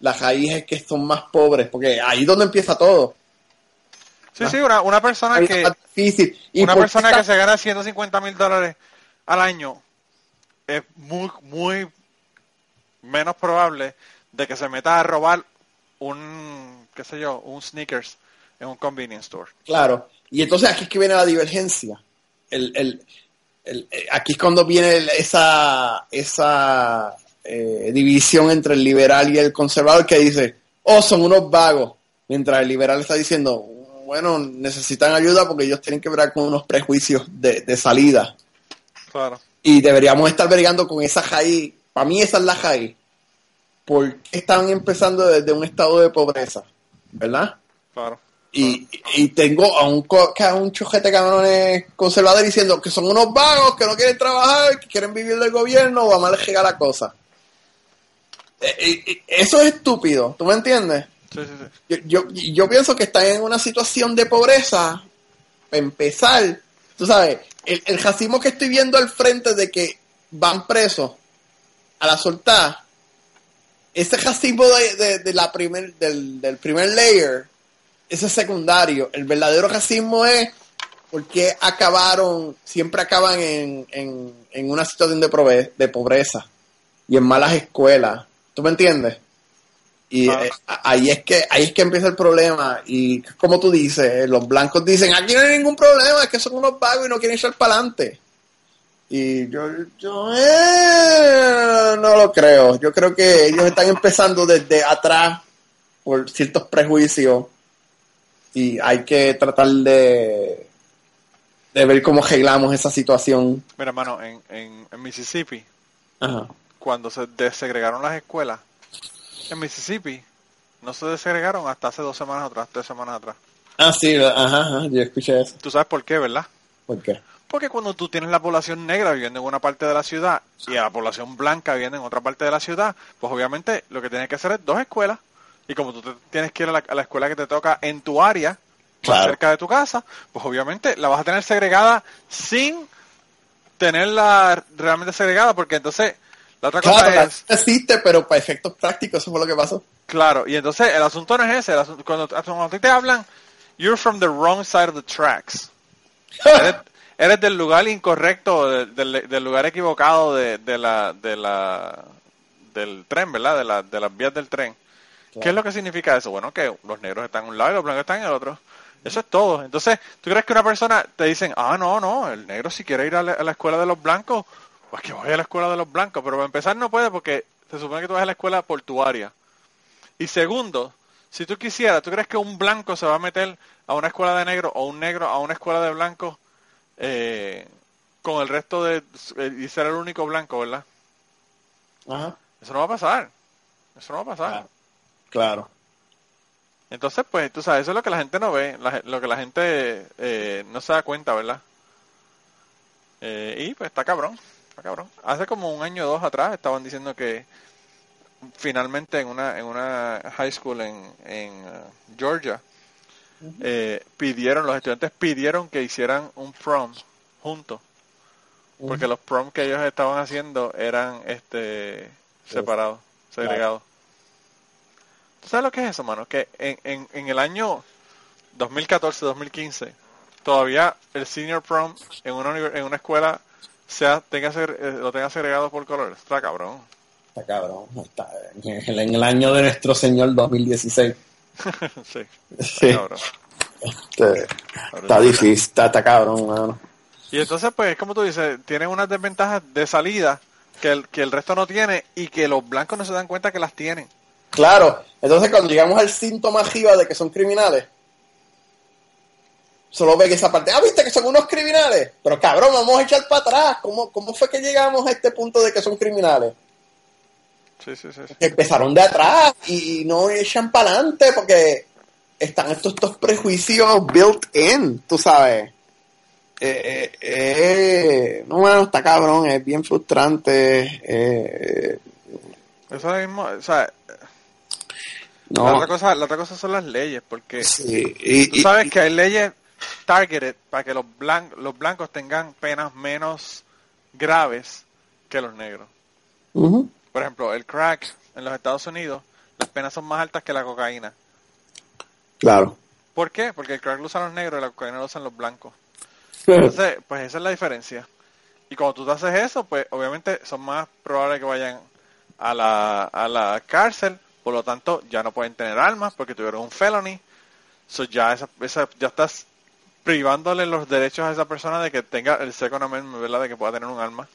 La raíz es que son más pobres, porque ahí es donde empieza todo. Sí, sí, una, una persona que más difícil. ¿Y una persona está- que se gana 150 mil dólares al año es muy, muy menos probable de que se meta a robar un, qué sé yo, un sneakers en un convenience store. Claro. Y entonces aquí es que viene la divergencia. El, el- el- eh, aquí es cuando viene esa, esa eh, división entre el liberal y el conservador que dice, oh, son unos vagos. Mientras el liberal está diciendo, bueno, necesitan ayuda porque ellos tienen que ver con unos prejuicios de, de salida. Claro. Y deberíamos estar brigando con esa raíz. Para mí esa es la. Porque están empezando desde un estado de pobreza, ¿verdad? Claro. Y, y tengo a un, co- que a un chojete cabrones conservador diciendo que son unos vagos, que no quieren trabajar, que quieren vivir del gobierno, o a mal llega la cosa. Eh, eh, eh, eso es estúpido, ¿tú me entiendes? Sí, sí, sí. Yo, yo, yo pienso que están en una situación de pobreza, para empezar, tú sabes, el, el racismo que estoy viendo al frente de que van presos a la soltar, ese racismo de, de- de la primer, del, del primer layer, ese es secundario. El verdadero racismo es porque acabaron, siempre acaban en, en, en una situación de, prove- de pobreza y en malas escuelas. ¿Tú me entiendes? Y Ah. eh, ahí es que ahí es que empieza el problema y como tú dices, eh, los blancos dicen, aquí no hay ningún problema, es que son unos vagos y no quieren echar para adelante. Y yo, yo eh, no lo creo. Yo creo que ellos están empezando desde atrás por ciertos prejuicios y hay que tratar de, de ver cómo arreglamos esa situación. Mira, hermano, en, en, en Mississippi, Ajá. cuando se desegregaron las escuelas, en Mississippi no se desegregaron hasta hace dos semanas atrás, tres semanas atrás. Ah, sí, ajá, ajá, yo escuché eso. Tú sabes por qué, ¿verdad? ¿Por qué? Porque cuando tú tienes la población negra viviendo en una parte de la ciudad y a la población blanca viviendo en otra parte de la ciudad, pues obviamente lo que tienes que hacer es dos escuelas. Y como tú te- tienes que ir a la, a la escuela que te toca en tu área, más cerca de tu casa, pues obviamente la vas a tener segregada sin tenerla realmente segregada, porque entonces la otra cosa Claro, la- es... existe, pero para efectos prácticos eso fue lo que pasó. Claro, y entonces el asunto no es ese. el asunto- cuando, cuando te hablan, you're from the wrong side of the tracks. Eres, eres del lugar incorrecto, de- del, del lugar equivocado de, de la, de la, del tren, ¿verdad? De, la, de las vías del tren. ¿Qué es lo que significa eso? Bueno, que los negros están en un lado y los blancos están en el otro. Eso es todo. Entonces, ¿tú crees que una persona te dicen, ah, no, no, el negro si quiere ir a la, a la escuela de los blancos, pues que vaya a la escuela de los blancos, pero para empezar no puede porque se supone que tú vas a la escuela por tu área. Y segundo, si tú quisieras, ¿tú crees que un blanco se va a meter a una escuela de negro o un negro a una escuela de blanco eh, con el resto de... y ser el único blanco, ¿verdad? Ajá. Eso no va a pasar. Eso no va a pasar. Claro. Claro. Entonces, pues, tú sabes, eso es lo que la gente no ve, la lo que la gente eh, no se da cuenta, ¿verdad? Eh, y pues está cabrón, está cabrón. Hace como un año o dos atrás estaban diciendo que finalmente en una en una high school en, en uh, Georgia eh, pidieron, los estudiantes pidieron que hicieran un prom juntos, porque los prom que ellos estaban haciendo eran este separados, segregados. ¿Tú sabes lo que es eso, mano? Que en, en, en el año 2014-2015 todavía el senior prom en una, en una escuela sea tenga ser, eh, lo tenga segregado por color. Eso Está cabrón. Está cabrón. Está en el, en el año de nuestro Señor 2016. sí, está Sí. cabrón. Este, está difícil, está, está cabrón, mano. Y entonces, pues, como tú dices, tienen unas desventajas de salida que el, que el resto no tiene y que los blancos no se dan cuenta que las tienen. Claro, entonces cuando llegamos al síntoma arriba de que son criminales, solo ve que esa parte, ah, viste que son unos criminales, pero cabrón, vamos a echar para atrás, ¿cómo, cómo fue que llegamos a este punto de que son criminales? Sí, empezaron de atrás y, no echan para adelante porque están estos, estos prejuicios built in, tú sabes. Eh, eh, eh, no, bueno, está cabrón, es bien frustrante. Eso es mismo, o sea, no, la, otra cosa, la otra cosa son las leyes, porque sí, y- tú y- sabes que hay leyes targeted para que los, blan- los blancos tengan penas menos graves que los negros. Por ejemplo, el crack en los Estados Unidos, las penas son más altas que la cocaína. Claro. ¿Por qué? Porque el crack lo usan los negros y la cocaína lo usan los blancos. Entonces, pues esa es la diferencia. Y cuando tú te haces eso, pues obviamente son más probables que vayan a la, a la cárcel, por lo tanto ya no pueden tener armas porque tuvieron un felony. So ya esa, esa, ya estás privándole los derechos a esa persona de que tenga el second amendment, ¿verdad? De que pueda tener un arma,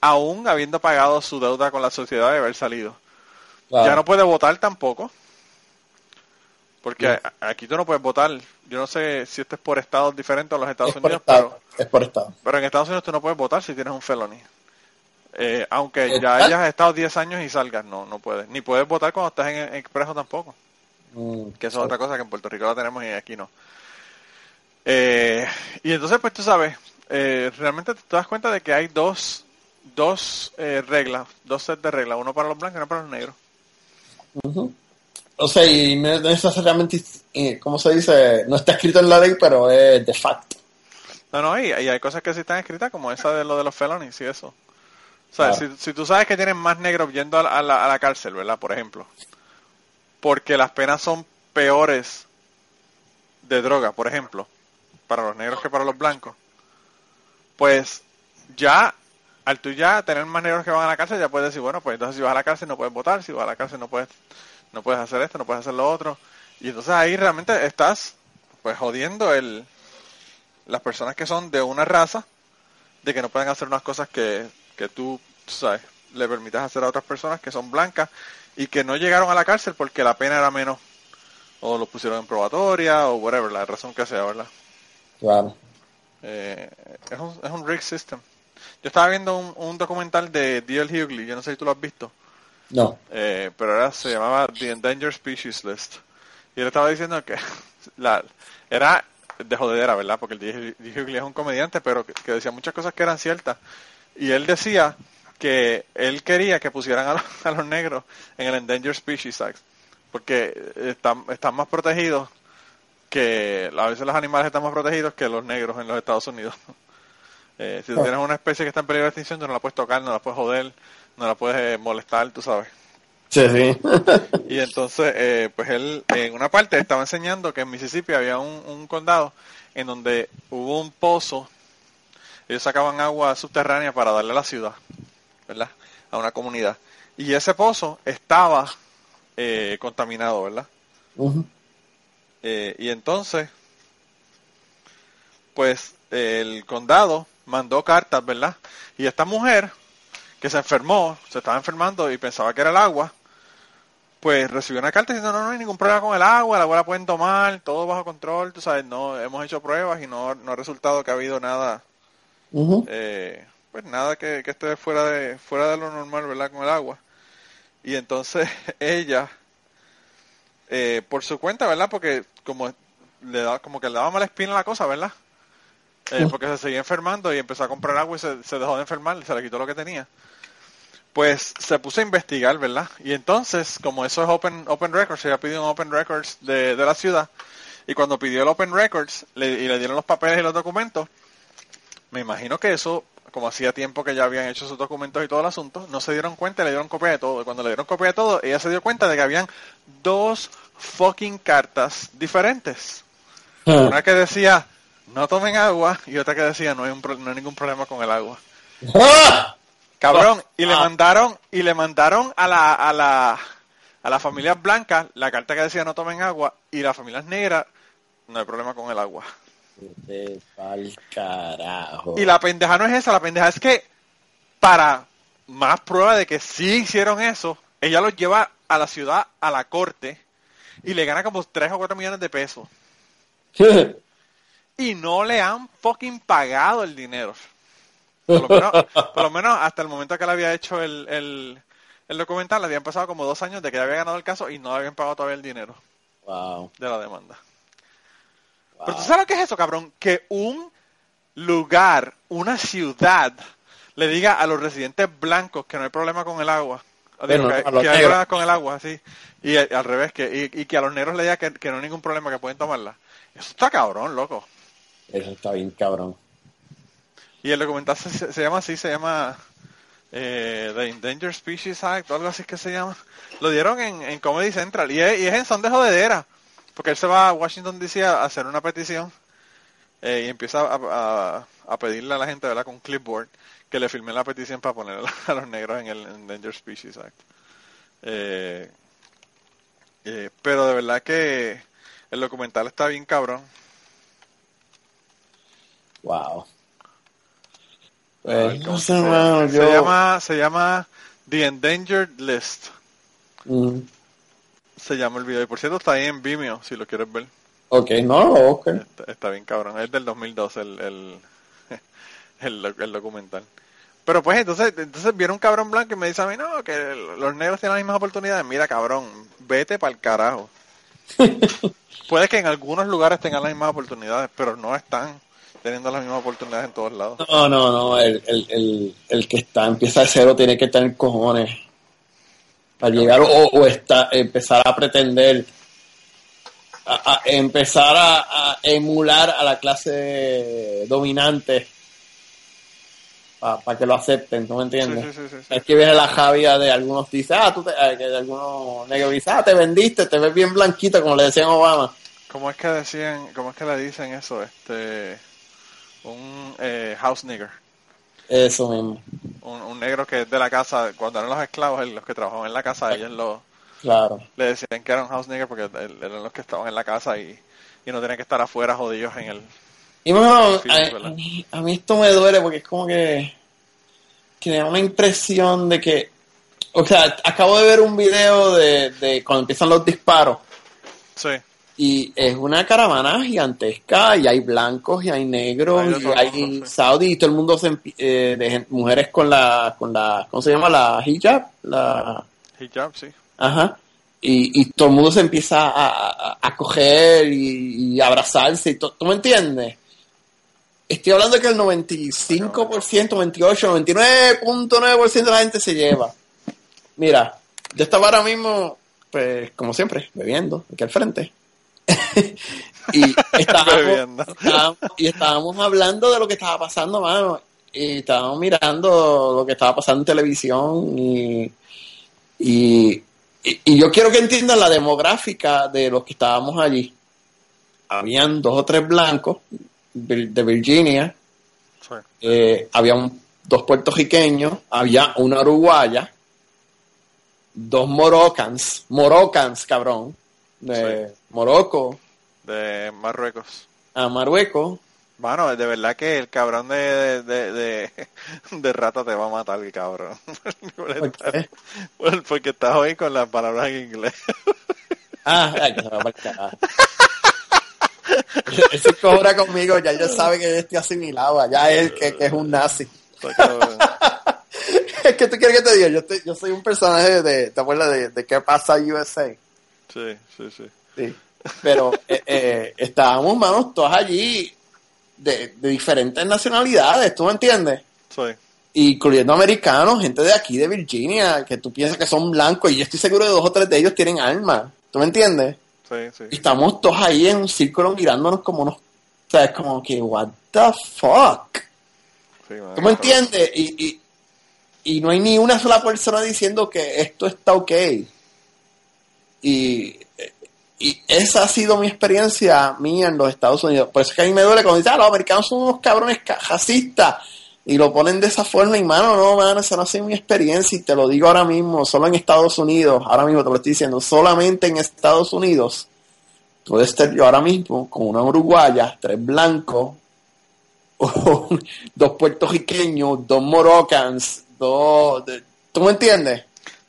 aún habiendo pagado su deuda con la sociedad de haber salido. Claro. Ya no puede votar tampoco. Porque aquí tú no puedes votar. Yo no sé si esto es por estados diferentes a los Estados es por Unidos, estado. pero, Es por estado. pero en Estados Unidos tú no puedes votar si tienes un felony. Eh, aunque ya hayas estado 10 años y salgas, no, no puedes. Ni puedes votar cuando estás en, en expreso tampoco. Mm, Que eso es otra cosa que en Puerto Rico la tenemos y aquí no. Eh, y entonces, pues tú sabes, eh, realmente te das cuenta de que hay dos, dos eh, reglas, dos sets de reglas, uno para los blancos y uno para los negros. O sea, y no necesariamente, eh, ¿cómo se dice? No está escrito en la ley, pero es de facto. No, no, y, y hay cosas que sí están escritas, como esa de lo de los felonies y eso. O sea, Claro. si, si tú sabes que tienen más negros yendo a la, a la- a la cárcel, ¿verdad? Por ejemplo, porque las penas son peores de droga, por ejemplo, para los negros que para los blancos, pues ya, al tú ya tener más negros que van a la cárcel, ya puedes decir, bueno, pues entonces si vas a la cárcel no puedes votar, si vas a la cárcel no puedes, no puedes hacer esto, no puedes hacer lo otro, y entonces ahí realmente estás, pues jodiendo el, las personas que son de una raza, de que no pueden hacer unas cosas que, que tú, tú sabes, le permitas hacer a otras personas que son blancas y que no llegaron a la cárcel porque la pena era menos, o los pusieron en probatoria, o whatever, la razón que sea, ¿verdad? Claro. Eh, es, un, es un rig system. Yo estaba viendo un, un documental de D.L. Hughley, yo no sé si tú lo has visto, No. eh, pero era, se llamaba The Endangered Species List. Y él estaba diciendo que la, era de jodedera, ¿verdad? Porque el D. D. Hughley es un comediante, pero que, que decía muchas cosas que eran ciertas. Y él decía que él quería que pusieran a los, a los negros en el Endangered Species Act, porque están, están más protegidos que a veces los animales están más protegidos que los negros en los Estados Unidos. Eh, si tú tienes una especie que está en peligro de extinción, tú no la puedes tocar, no la puedes joder, no la puedes eh, molestar, tú sabes. Sí, sí. Y entonces, eh, pues él en una parte estaba enseñando que en Mississippi había un, un condado en donde hubo un pozo, ellos sacaban agua subterránea para darle a la ciudad, ¿verdad? A una comunidad. Y ese pozo estaba eh, contaminado, ¿verdad? Eh, y entonces, pues el condado mandó cartas, ¿verdad? Y esta mujer que se enfermó, se estaba enfermando y pensaba que era el agua, pues recibió una carta diciendo no, no hay ningún problema con el agua, el agua la pueden tomar, todo bajo control, tú sabes, no hemos hecho pruebas y no, no ha resultado que ha habido nada, eh, pues nada que, que esté fuera de fuera de lo normal, ¿verdad? Con el agua. Y entonces ella, eh, por su cuenta, ¿verdad? Porque como le da, como que le daba mala espina la cosa, ¿verdad? Eh, porque se seguía enfermando y empezó a comprar agua y se, se dejó de enfermar, se le quitó lo que tenía. Pues se puso a investigar, ¿verdad? Y entonces, como eso es Open, open Records, ella pidió un Open Records de, de la ciudad, y cuando pidió el Open Records le, y le dieron los papeles y los documentos, me imagino que eso, como hacía tiempo que ya habían hecho sus documentos y todo el asunto, no se dieron cuenta y le dieron copia de todo. Y cuando le dieron copia de todo, ella se dio cuenta de que habían dos fucking cartas diferentes. Una que decía, no tomen agua, y otra que decía, no hay, un no hay ningún problema con el agua. Cabrón, y le Ah. mandaron, y le mandaron a la, a la, a las familias blancas la carta que decía no tomen agua, y las familias negras, no hay problema con el agua. Carajo. Y la pendeja no es esa, la pendeja es que para más prueba de que sí hicieron eso, ella los lleva a la ciudad, a la corte, y le gana como 3 o 4 millones de pesos. Y no le han fucking pagado el dinero. Por lo menos, por lo menos hasta el momento que le había hecho el, el, el documental, le habían pasado como dos años de que había ganado el caso y no le habían pagado todavía el dinero wow. de la demanda. Pero tú sabes lo que es eso, cabrón? Que un lugar, una ciudad, le diga a los residentes blancos que no hay problema con el agua. O digo, Bueno, que, hay negros. problema con el agua, sí. Y eh, al revés, que, y, y que a los negros le diga que, que no hay ningún problema, que pueden tomarla. Eso está cabrón, loco. Eso está bien cabrón. Y el documental se, se llama así, se llama eh, The Endangered Species Act, o algo así que se llama. Lo dieron en, en Comedy Central y es, y es en son de jodedera. porque él se va a Washington DC a hacer una petición eh, y empieza a, a- pedirle a la gente, ¿verdad? Con clipboard que le firme la petición para poner a los negros en el Endangered Species Act. Eh, eh, pero de verdad que el documental está bien cabrón. Wow. Pues, no se, sé, mano, se yo- llama se llama The Endangered List. Mm, Se llama el video. Y por cierto está ahí en Vimeo, si lo quieres ver. Ok, no. Está, está bien cabrón. Es del 2012 el, el, el, el documental. Pero pues entonces, entonces viene un cabrón blanco y me dice a mí, no, que los negros tienen las mismas oportunidades. Mira, cabrón, vete para el carajo. Puede que en algunos lugares tengan las mismas oportunidades, pero no están teniendo las mismas oportunidades en todos lados. No, no, no, el, el, el, el que está, empieza de cero, tiene que tener cojones para llegar o, o está, empezar a pretender, a, a empezar a, a emular a la clase dominante para que lo acepten, ¿tú me entiendes? Sí, sí, sí. Es que viene la javia de algunos, dice, ah, tú te, ah, que de algunos negros dice, ah, te vendiste, te ves bien blanquito, como le decían a Obama. ¿Cómo es que decían, cómo es que le dicen eso? Este, un eh, house nigger. Eso mismo, Un, un negro que es de la casa, cuando eran los esclavos, los que trabajaban en la casa, ellos lo, claro. le decían que eran house nigger porque eran los que estaban en la casa y, y no tenían que estar afuera jodidos en el... Y bueno, mí, a mí esto me duele porque es como que, que me da una impresión de que, o sea, acabo de ver un video de, de cuando empiezan los disparos Sí, y es una caravana gigantesca y hay blancos y hay negros Hay y hay saudí y todo el mundo se, eh, de mujeres con la, con la, ¿cómo se llama? La hijab, la, hijab, sí. Ajá. Y, y todo el mundo se empieza a, a, a coger y, y abrazarse. Y to- ¿Tú me entiendes? Estoy hablando de que el 95%, 98, 99.9% de la gente se lleva. Mira, yo estaba ahora mismo, pues, como siempre, bebiendo, aquí al frente. Y, estábamos, y estábamos hablando de lo que estaba pasando, mano. Y estábamos mirando lo que estaba pasando en televisión y, y, y- y yo quiero que entiendan la demográfica de los que estábamos allí. Habían dos o tres blancos de Virginia, sí. eh, había un- dos puertorriqueños, había una uruguaya, dos morocans, morocans, cabrón, de Morocco De Marruecos. a Marruecos. Mano, de verdad que el cabrón de, de, de, de, de rata te va a matar, el cabrón. Porque estás hoy con las palabras en inglés. Ah, ay, se va carajo. Él se cobra conmigo, ya yo sabe que yo estoy asimilado, ya él que, que es un nazi. Es que tú quieres que te diga, yo, estoy- yo soy un personaje de, ¿te acuerdas de, de qué pasa USA? Sí, sí, sí. Sí. Pero eh, eh, estábamos, manos, todos allí de, de diferentes nacionalidades, ¿tú me entiendes? Sí. Incluyendo americanos, gente de aquí, de Virginia, que tú piensas que son blancos, y yo estoy seguro de dos o tres de ellos tienen armas, ¿tú me entiendes? Sí, sí. Y estamos todos ahí en un círculo mirándonos como unos, o sea, es como que, what the fuck? sí ¿Tú me entiendes? Y, y, y no hay ni una sola persona diciendo que esto está ok. Y, y esa ha sido mi experiencia mía en los Estados Unidos. Por eso es que a mí me duele cuando dicen, ah, los americanos son unos cabrones ca- racistas. Y lo ponen de esa forma y, mano, no, mano, esa no ha sido mi experiencia. Y te lo digo ahora mismo, solo en Estados Unidos, ahora mismo te lo estoy diciendo, solamente en Estados Unidos, puede estar yo ahora mismo con una uruguaya, tres blancos, dos puertorriqueños, dos morocans, dos... ¿Tú me entiendes?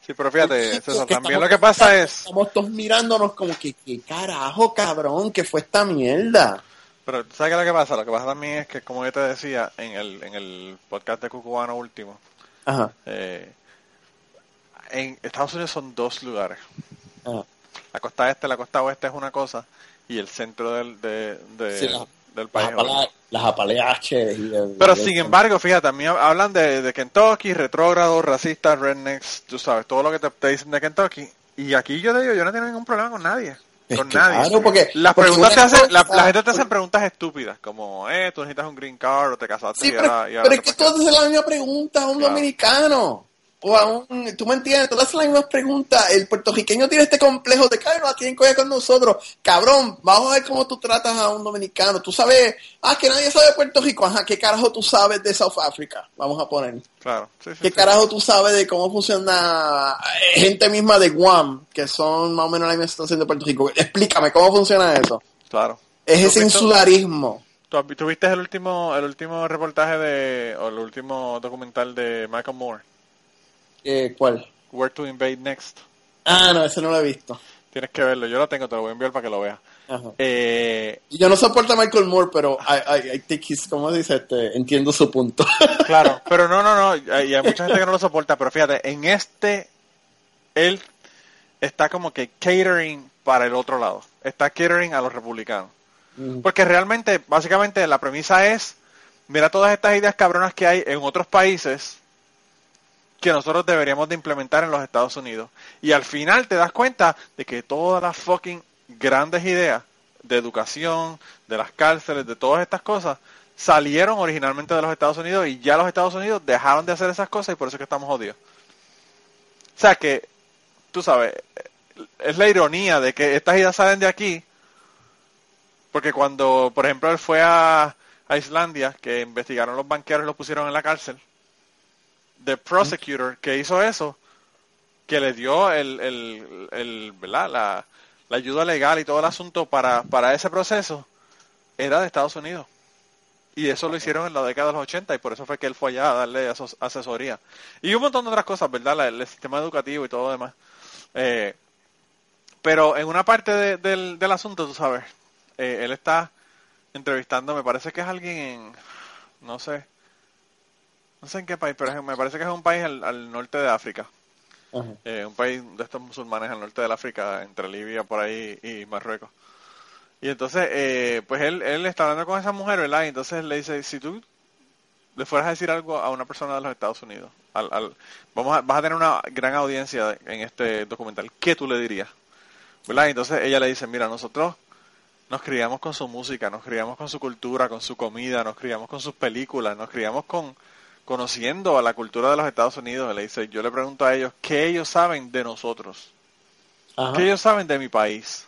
Sí, pero fíjate, César, también estamos- lo que pasa es... Estamos todos mirándonos como que, ¿qué carajo, cabrón? ¿Qué fue esta mierda? Pero, ¿sabes qué es lo que pasa? Lo que pasa también es que, como yo te decía en el, en el podcast de Cucubano último, Ajá, eh, en Estados Unidos son dos lugares. ajá. La costa este, la costa oeste es una cosa y el centro del, de, de- Sí, la- del Las, país. apala- Pero el- sin embargo, fíjate, también hablan de, de Kentucky, retrógrados, racistas, rednecks, tú sabes, todo lo que te, te dicen de Kentucky. Y aquí yo te digo, yo no tengo ningún problema con nadie. Es con nadie. claro, porque- Las porque preguntas te hacen, la, gente te hace preguntas estúpidas, como, eh, tú necesitas un green card o te casaste Sí, y pero, ahora, y ahora pero es que tú haces la misma pregunta a un Claro. dominicano. Un, tú me entiendes, todas las mismas preguntas, el puertorriqueño tiene este complejo de que "Ay, no la tienen que con nosotros, cabrón, vamos a ver cómo tú tratas a un dominicano, tú sabes, ah, que nadie sabe de Puerto Rico, ajá, ¿qué carajo tú sabes de South Africa? Vamos a poner. Claro, sí, sí, ¿Qué sí. carajo tú sabes de cómo funciona eh, gente misma de Guam, que son más o menos la misma situación de Puerto Rico? Explícame, ¿cómo funciona eso? Claro. Es ¿Tú ese insularismo. ¿Tú, has vi- tú viste el último, el último reportaje de, o el último documental de Michael Moore, Eh, ¿Cuál? Where to Invade Next? Ah, no, ese no lo he visto. Tienes que verlo, yo lo tengo, te lo voy a enviar para que lo veas. Eh, Yo no soporto a Michael Moore, pero I, I, I think he's, ¿cómo dice? Este, entiendo su punto. claro, pero no, no, no, y hay mucha gente que no lo soporta, pero fíjate, en este, él está como que catering para el otro lado, está catering a los republicanos. Porque realmente, básicamente, la premisa es, mira todas estas ideas cabronas que hay en otros países que nosotros deberíamos de implementar en los Estados Unidos. Y al final te das cuenta de que todas las fucking grandes ideas de educación, de las cárceles, de todas estas cosas, salieron originalmente de los Estados Unidos y ya los Estados Unidos dejaron de hacer esas cosas y por eso es que estamos jodidos. O sea que, tú sabes, es la ironía de que estas ideas salen de aquí, porque cuando, por ejemplo, él fue a, Islandia, que investigaron los banqueros y los pusieron en la cárcel, the prosecutor que hizo eso, que le dio el, el, el- ¿verdad? La, la ayuda legal y todo el asunto para, para ese proceso, era de Estados Unidos. Y eso lo hicieron en la década de los 80 y por eso fue que él fue allá a darle asesoría. Y un montón de otras cosas, ¿verdad? La- el sistema educativo y todo lo demás. Eh, pero en una parte de- del, del asunto, tú sabes, eh, él está entrevistando, me parece que es alguien en, no sé, no sé en qué país, pero me parece que es un país al, al norte de África. Eh, un país de estos musulmanes al norte del África, entre Libia por ahí y Marruecos. Y entonces, eh, pues él, él está hablando con esa mujer, ¿verdad? Y entonces le dice, si tú le fueras a decir algo a una persona de los Estados Unidos, al, al- vamos a, vas a tener una gran audiencia en este documental, ¿qué tú le dirías? ¿Verdad? Y entonces ella le dice, mira, nosotros nos criamos con su música, nos criamos con su cultura, con su comida, nos criamos con sus películas, nos criamos con conociendo a la cultura de los Estados Unidos. Le dice, yo le pregunto a ellos, ¿qué ellos saben de nosotros? Ajá. ¿Qué ellos saben de mi país?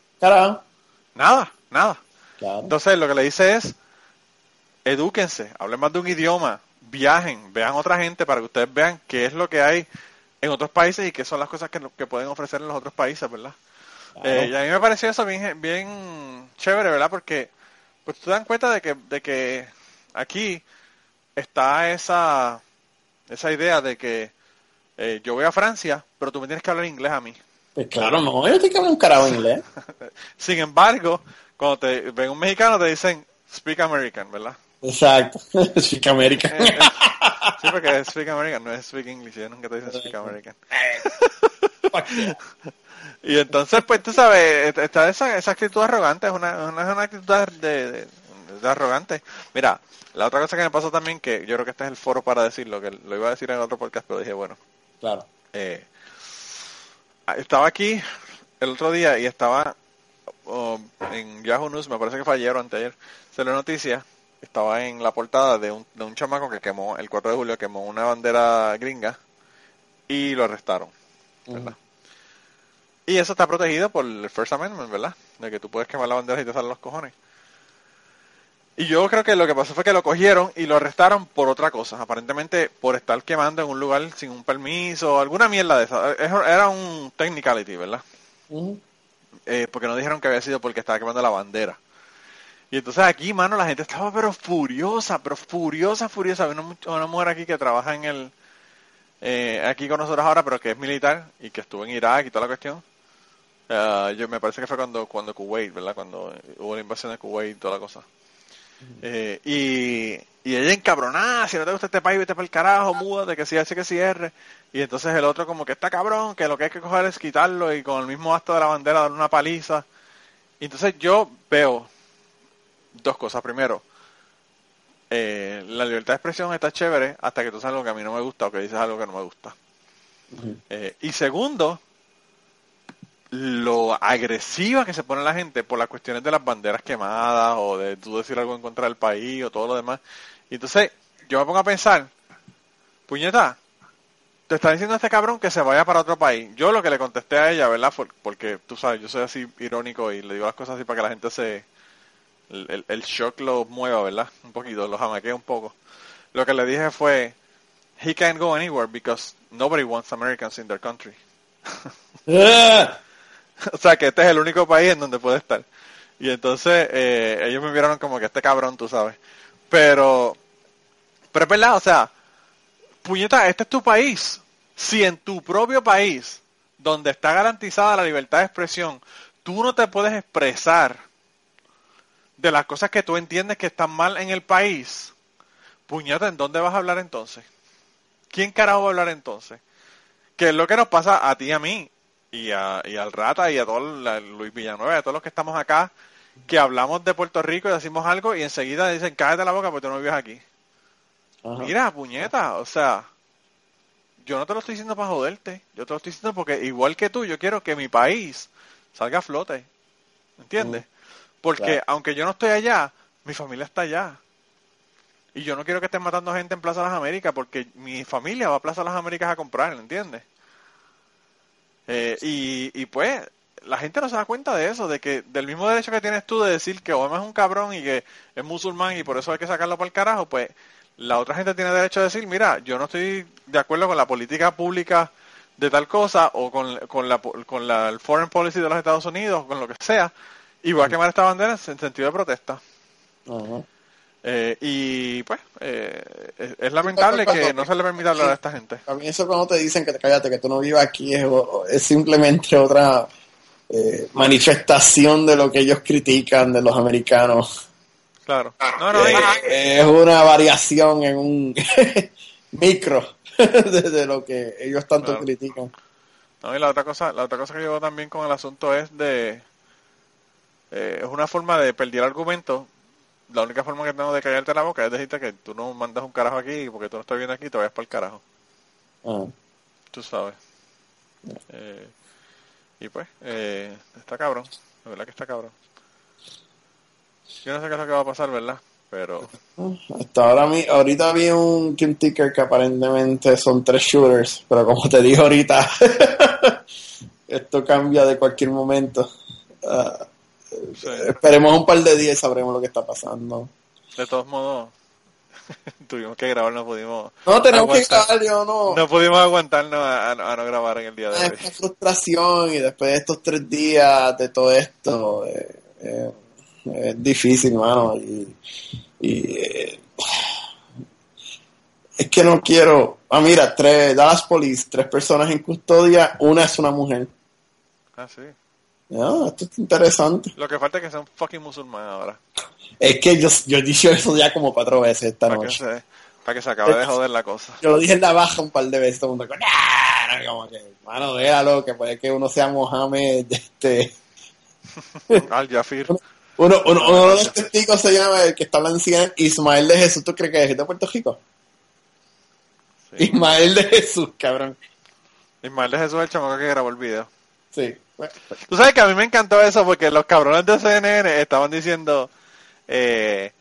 Nada, nada. Claro. Entonces lo que le dice es, edúquense, hablen más de un idioma, viajen, vean otra gente para que ustedes vean qué es lo que hay en otros países y qué son las cosas que, que pueden ofrecer en los otros países, ¿verdad? Eh, y a mí me pareció eso bien, bien chévere, ¿verdad? Porque pues tú te dan cuenta de que, de que aquí está esa, esa idea de que eh, yo voy a Francia, pero tú me tienes que hablar inglés a mí. Pues claro, no, yo tengo que hablar un carajo inglés. Sin embargo, cuando te ven un mexicano te dicen speak American, ¿verdad? Exacto. Chica América. Eh, eh, sí, porque es speak American, no es speak English, ellos nunca te dicen speak American. Y entonces, pues tú sabes, está esa, esa actitud arrogante, es una, una, una actitud de, de- de arrogante. Mira, la otra cosa que me pasó también, que yo creo que este es el foro para decirlo, que lo iba a decir en otro podcast, pero dije, bueno, Claro. eh, estaba aquí el otro día y estaba oh, en Yahoo News, me parece que fue ayer o anteayer, se la noticia, estaba en la portada de un, de un chamaco que quemó, el 4 de julio, quemó una bandera gringa y lo arrestaron. ¿verdad? Y eso está protegido por el First Amendment, ¿verdad? De que tú puedes quemar la bandera y te salen los cojones. Y yo creo que lo que pasó fue que lo cogieron y lo arrestaron por otra cosa. Aparentemente por estar quemando en un lugar sin un permiso, alguna mierda de esa. Era un technicality, ¿verdad? Eh, porque no dijeron que había sido porque estaba quemando la bandera. Y entonces aquí, mano, la gente estaba pero furiosa, pero furiosa, furiosa. Había una, una mujer aquí que trabaja en el, eh, aquí con nosotros ahora, pero que es militar y que estuvo en Irak y toda la cuestión. Ah, yo me parece que fue cuando, cuando Kuwait, ¿verdad? Cuando hubo la invasión de Kuwait y toda la cosa. Eh, y, y ella encabronada, si no te gusta este país, vete para el carajo, múdate, que si hace que cierre. Y entonces el otro como que está cabrón, que lo que hay que coger es quitarlo y con el mismo acto de la bandera dar una paliza. Y entonces yo veo dos cosas. Primero, eh, la libertad de expresión está chévere hasta que tú sabes algo que a mí no me gusta o que dices algo que no me gusta. Eh, y segundo, lo agresiva que se pone la gente por las cuestiones de las banderas quemadas o de tú decir algo en contra del país o todo lo demás. Y entonces yo me pongo a pensar, puñeta, te está diciendo este cabrón que se vaya para otro país. Yo lo que le contesté a ella, ¿verdad? Porque tú sabes, yo soy así irónico y le digo las cosas así para que la gente se... El, el- shock lo mueva, ¿verdad? Un poquito, lo jamaquea un poco. Lo que le dije fue, he can't go anywhere because nobody wants Americans in their country. O sea, que este es el único país en donde puede estar. Y entonces eh, ellos me vieron como que este cabrón, tú sabes. Pero, pero es verdad, o sea, puñeta, este es tu país. Si en tu propio país, donde está garantizada la libertad de expresión, tú no te puedes expresar de las cosas que tú entiendes que están mal en el país, puñeta, ¿en dónde vas a hablar entonces? ¿Quién carajo va a hablar entonces? Que es lo que nos pasa a ti y a mí, y, a, y al Rata y a todo la, Luis Villanueva, a todos los que estamos acá, que hablamos de Puerto Rico y decimos algo y enseguida dicen, cállate la boca porque tú no vives aquí. ajá. Mira, puñeta, o sea, yo no te lo estoy diciendo para joderte, yo te lo estoy diciendo porque igual que tú, yo quiero que mi país salga a flote, ¿entiendes? Porque Claro. aunque yo no estoy allá, mi familia está allá. Y yo no quiero que estén matando gente en Plaza Las Américas porque mi familia va a Plaza Las Américas a comprar, ¿entiendes? Eh, y, y pues la gente no se da cuenta de eso, de que del mismo derecho que tienes tú de decir que Obama es un cabrón y que es musulmán y por eso hay que sacarlo para el carajo, pues la otra gente tiene derecho a decir, mira, yo no estoy de acuerdo con la política pública de tal cosa o con, con, la, con la el foreign policy de los Estados Unidos, con lo que sea, y voy a quemar esta bandera en sentido de protesta. Eh, y pues eh, es, es lamentable que no se le permita hablar a esta gente. A mí eso cuando te dicen que te cállate, que tú no vivas aquí, es, es simplemente otra eh, manifestación de lo que ellos critican de los americanos. Claro. No, no, Eh, es una variación en un micro de, de lo que ellos tanto Claro. critican. No, y la otra cosa, la otra cosa que llevo también con el asunto es de eh, es una forma de perder el argumento. La única forma que tengo de callarte la boca es decirte que tú no mandas un carajo aquí porque tú no estás viendo aquí te vayas para el carajo. Ah. Tú sabes. Eh, y pues, eh, está cabrón. La verdad que está cabrón. Yo no sé qué es lo que va a pasar, ¿verdad? Pero, Hasta ahora mi, ahorita vi un Kim Ticker que aparentemente son tres shooters, pero como te dije ahorita, esto cambia de cualquier momento. Ah, sí, esperemos un par de días y sabremos lo que está pasando. de todos modos, tuvimos que grabar, no pudimos, No, tenemos que grabar, yo no. no pudimos aguantarnos a, a no- a no grabar en el día de hoy. Esta frustración y después de estos tres días de todo esto, eh, eh, es difícil, mano. Y, y, eh, es que no quiero. Ah, mira, tres, Dallas Police, tres personas en custodia, una es una mujer. Ah, sí. No, esto es interesante. Lo que falta es que sea un fucking musulmán ahora. Es que yo, yo he dicho eso ya como cuatro veces esta Para que, noche. se, para que se acabe de joder la cosa. Yo lo dije en la baja un par de veces, todo el mundo con, "Ah", como que, mano, déjalo, que puede que uno sea Mohamed, este, Al Jafir. Uno, uno, uno de los testigos se llama, el que está hablando en Ismael de Jesús. ¿Tú crees que es de Puerto Rico? Sí. Ismael de Jesús, cabrón. Ismael de Jesús es el chamaco que grabó el video. Sí. Tú sabes que a mí me encantó eso porque los cabrones de CNN estaban diciendo eh,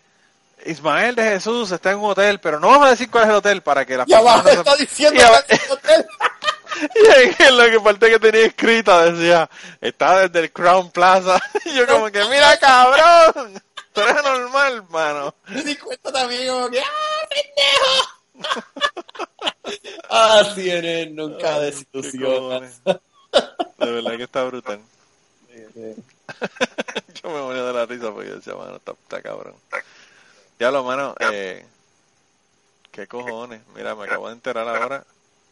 Ismael de Jesús está en un hotel, pero no vamos a decir cuál es el hotel para que abajo personas no está se- diciendo Y abajo- que es un hotel. Y en lo que parte que tenía escrita decía, está desde el Crown Plaza. Y yo como que, mira cabrón, tú eres normal, mano. Me di cuenta también como que, ¡ah, pendejo! ah, CNN nunca Qué desilusiona. De verdad que está brutal. Yo me moría de la risa porque yo decía, mano, está, está cabrón. Ya lo, mano, eh, qué cojones. Mira, me acabo de enterar ahora.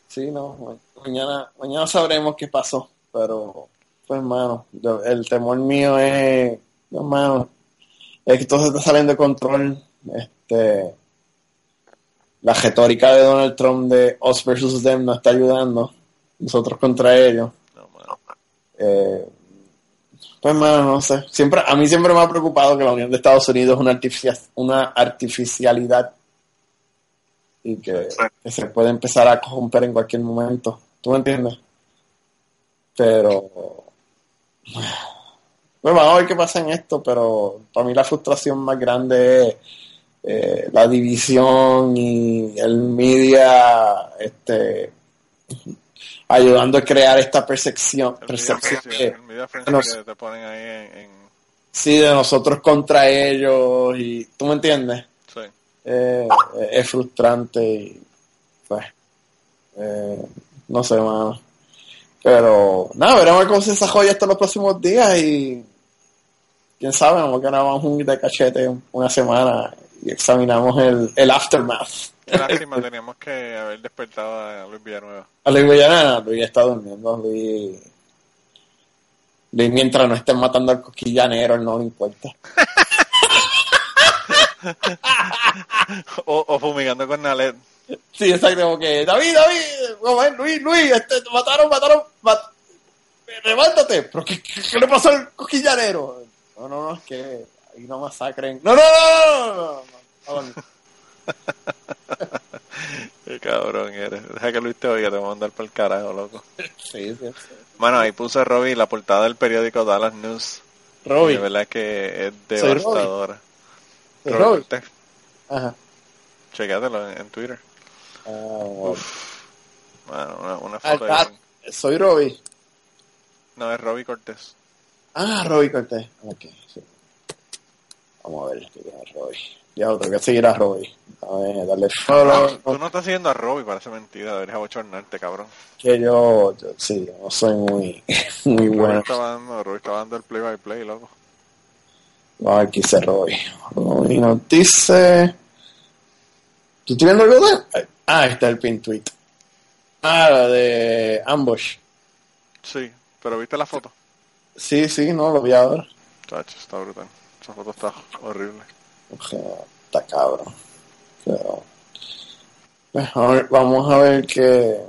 Sí, no, ma- mañana, mañana sabremos qué pasó, pero, pues, yo- el temor mío es, hermano, es que todo se está saliendo de control, este, la retórica de Donald Trump de us versus them no está ayudando, nosotros contra ellos, mano. Eh, pues, no sé, siempre, a mí siempre me ha preocupado que la Unión de Estados Unidos es una, artificia- una artificialidad y que, que se puede empezar a corromper en cualquier momento. ¿Tú me entiendes? Pero. Bueno, vamos a ver qué pasa en esto, pero para mí la frustración más grande es eh, la división y el media este, ayudando a crear esta percepción, percepción que sé. te ponen ahí en, en- sí, de nosotros contra ellos y tú me entiendes sí. Eh, es frustrante y pues eh, no sé mano pero nada veremos cómo se desarrolla esto en los próximos días y quién sabe a lo mejor grabamos un de cachete una semana y examinamos el, el aftermath Qué lástima, teníamos que haber despertado a Luis Villanueva. a Luis Villanana Luis está durmiendo Luis Luis mientras no estén matando al cosquillanero él no le importa O, o fumigando con Nalet. Sí, exacto, como que David, David, Luis, Luis, este, mataron, mataron, mat- levántate, pero ¿qué, qué, qué le pasó al cosquillanero? No, no, no, es que ahí no masacren. No, no, no, no, no, no, no, no. Qué cabrón eres. Deja que Luis te oiga, te voy a mandar por el carajo, loco. Sí, sí, sí. Mano, ahí puse Robbie la portada del periódico Dallas News. Robbie, De verdad que es Soy devastadora. ¿es Robbie Robbie? Cortés, Ajá. Chequéatelo en, en Twitter. Ah, bueno. Mano, una, una Ah, foto ahí. ah, soy Robbie. No, es Robbie Cortés. Ah, Robbie Cortés. Ok, sí. Vamos a ver, Robbie. Ya, tengo que seguir a Robbie. A ver, darle follow. Tú no estás siguiendo a Robbie, parece mentira. Deberías abochornarte, cabrón. Que yo, yo, sí, yo no soy muy, muy Robbie bueno. estaba dando, Robbie estaba dando el play by play, loco. Vamos a ver qué dice Robbie. Robbie nos dice. ¿Tú estás viendo algo de? Ah, está el pin tweet. Ah, la de Ambush. Sí, pero viste la foto. Sí, sí, no, lo vi ahora. Chacho, está brutal. Esa foto está horrible. O sea, está cabrón. Pero. pues, a ver, vamos a ver qué,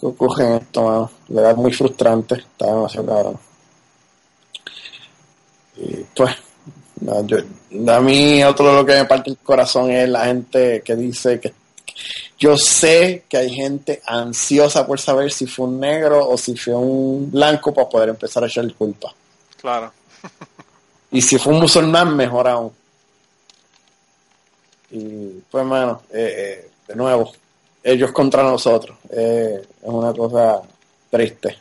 qué ocurre en esto, mano. Muy frustrante. Está demasiado cabrón. Y pues, no, yo, a mí otro lo que me parte el corazón es la gente que dice que yo sé que hay gente ansiosa por saber si fue un negro o si fue un blanco para poder empezar a echar culpa. Claro. Y si fue un musulmán, mejor aún. Y pues, mano, eh, eh, de nuevo, ellos contra nosotros. Eh, es una cosa triste.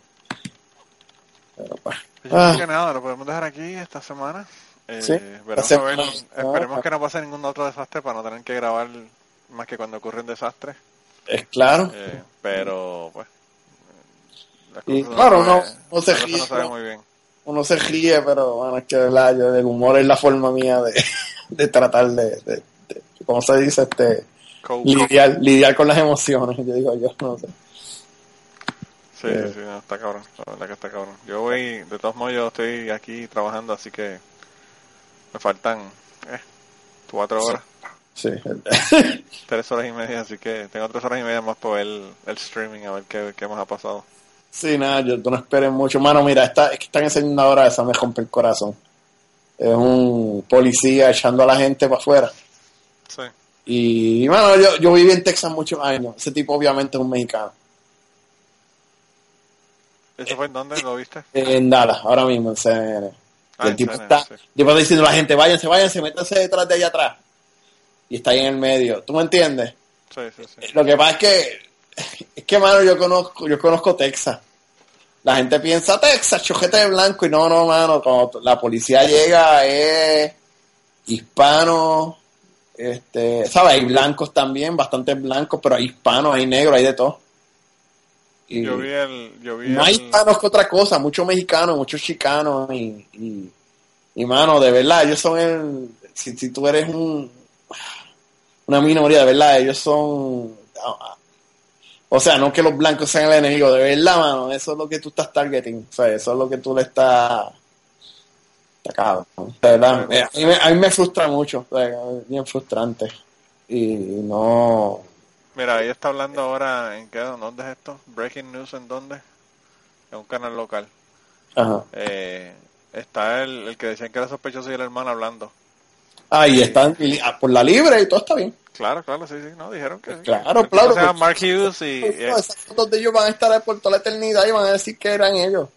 Pero pues. Yo creo Ah. que nada, lo podemos dejar aquí esta semana. Eh, Sí, veremos a ver, esperemos que no pase ningún otro desastre para no tener que grabar más que cuando ocurre un desastre. Es claro. Eh, pero, pues. Y claro, no- no se las cosas ríe, no se ven ¿no? muy bien. Uno se ríe, pero bueno, es que verdad, yo, el humor es la forma mía de, de tratar de- ¿cómo se dice? Este, lidiar, lidiar con las emociones. Yo digo, yo no sé. Sí, Eh. sí, sí, no, está cabrón, la verdad que está cabrón. Yo voy, de todos modos, yo estoy aquí trabajando, así que me faltan eh, cuatro horas, Sí. tres horas y media, así que tengo tres horas y media más por ver el, el streaming, a ver qué, qué más ha pasado. Sí, nada, yo no esperes mucho. Mano, mira, esta, es que están enseñando ahora, esa me rompe el corazón. Es un policía echando a la gente para afuera. Sí, Y, mano, yo, yo viví en Texas muchos años. Ese tipo obviamente es un mexicano. ¿eso fue en dónde lo viste? En Dallas, ahora mismo en CNN. Ah, el en tipo CNN, está, sí. tipo está diciendo a la gente, váyanse, váyanse, métanse detrás de allá atrás. Y está ahí en el medio. ¿Tú me entiendes? Sí, sí, sí. Lo que pasa es que, es que, mano, yo conozco, yo conozco Texas. La gente piensa Texas, chojete de blanco, y no, no, mano, cuando la policía llega es hispano, este, ¿sabes? Hay blancos también, bastantes blancos, pero hay hispanos, hay negros, hay de todo. Y Yo vi el, yo vi no hay el, hispanos que otra cosa, muchos mexicanos, muchos chicanos, y, y, y, mano, de verdad, ellos son el, si, si tú eres un, una minoría, de verdad, ellos son, o sea, no que los blancos sean el enemigo, de verdad, mano, eso es lo que tú estás targeting, o sea, eso es lo que tú le estás, está cabrón, de verdad, a mí, me, a mí me frustra mucho, o sea, es bien frustrante, y no, Mira, ahí está hablando ahora, ¿en qué? ¿Dónde es esto? Breaking News, ¿en dónde? En un canal local. ajá, Eh, está el, el que decían que era sospechoso y el hermano hablando. ahí están, y- ah, por la libre y todo está bien. Claro, claro, sí, sí, no, dijeron que sí. Claro, tipo claro, pues- Mark Hughes y... No, esas fotos de ellos van a estar ahí por toda la eternidad y van a decir que eran ellos.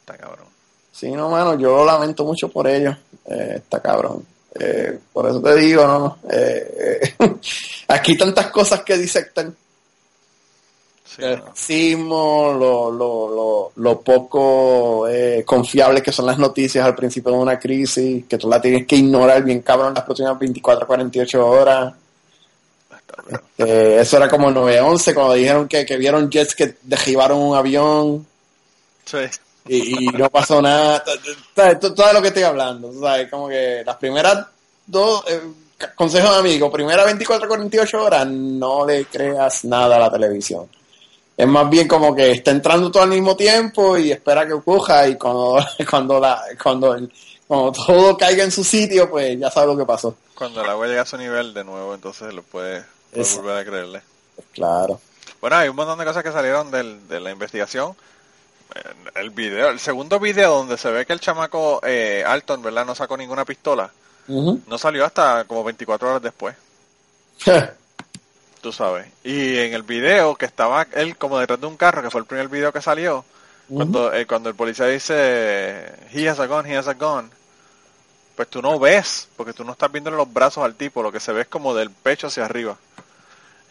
está cabrón. Sí, no, mano, yo lo lamento mucho por ellos. Eh, está cabrón. Eh, por eso te digo, no. Eh, aquí tantas cosas que disectan. Sí, el no. racismo, lo, lo, lo, lo poco eh, confiables que son las noticias al principio de una crisis, que tú la tienes que ignorar bien cabrón las próximas 24 48 horas. Eh, eso era como el 911 cuando dijeron que, que vieron jets que derribaron un avión Sí. Y, y no pasó nada. Todo lo que estoy hablando, ¿sabes? Como que las primeras dos, eh, c- consejos de amigo, primera 24 48 horas, no le creas nada a la televisión. Es más bien como que está entrando todo al mismo tiempo y espera que ocurra y cuando, cuando, la, cuando, el- cuando todo caiga en su sitio, pues ya sabe lo que pasó. Cuando el agua llega a su nivel de nuevo, entonces lo puede, puede volver a creerle. Claro. Bueno, hay un montón de cosas que salieron del- de la investigación. El video, el segundo video donde se ve que el chamaco eh, Alton, ¿verdad? No sacó ninguna pistola. No salió hasta como 24 horas después, tú sabes. Y en el video que estaba él como detrás de un carro, que fue el primer video que salió, cuando, eh, cuando el policía dice, he has a gun, he has a gun, pues tú no ves, porque tú no estás viendo los brazos al tipo, lo que se ve es como del pecho hacia arriba.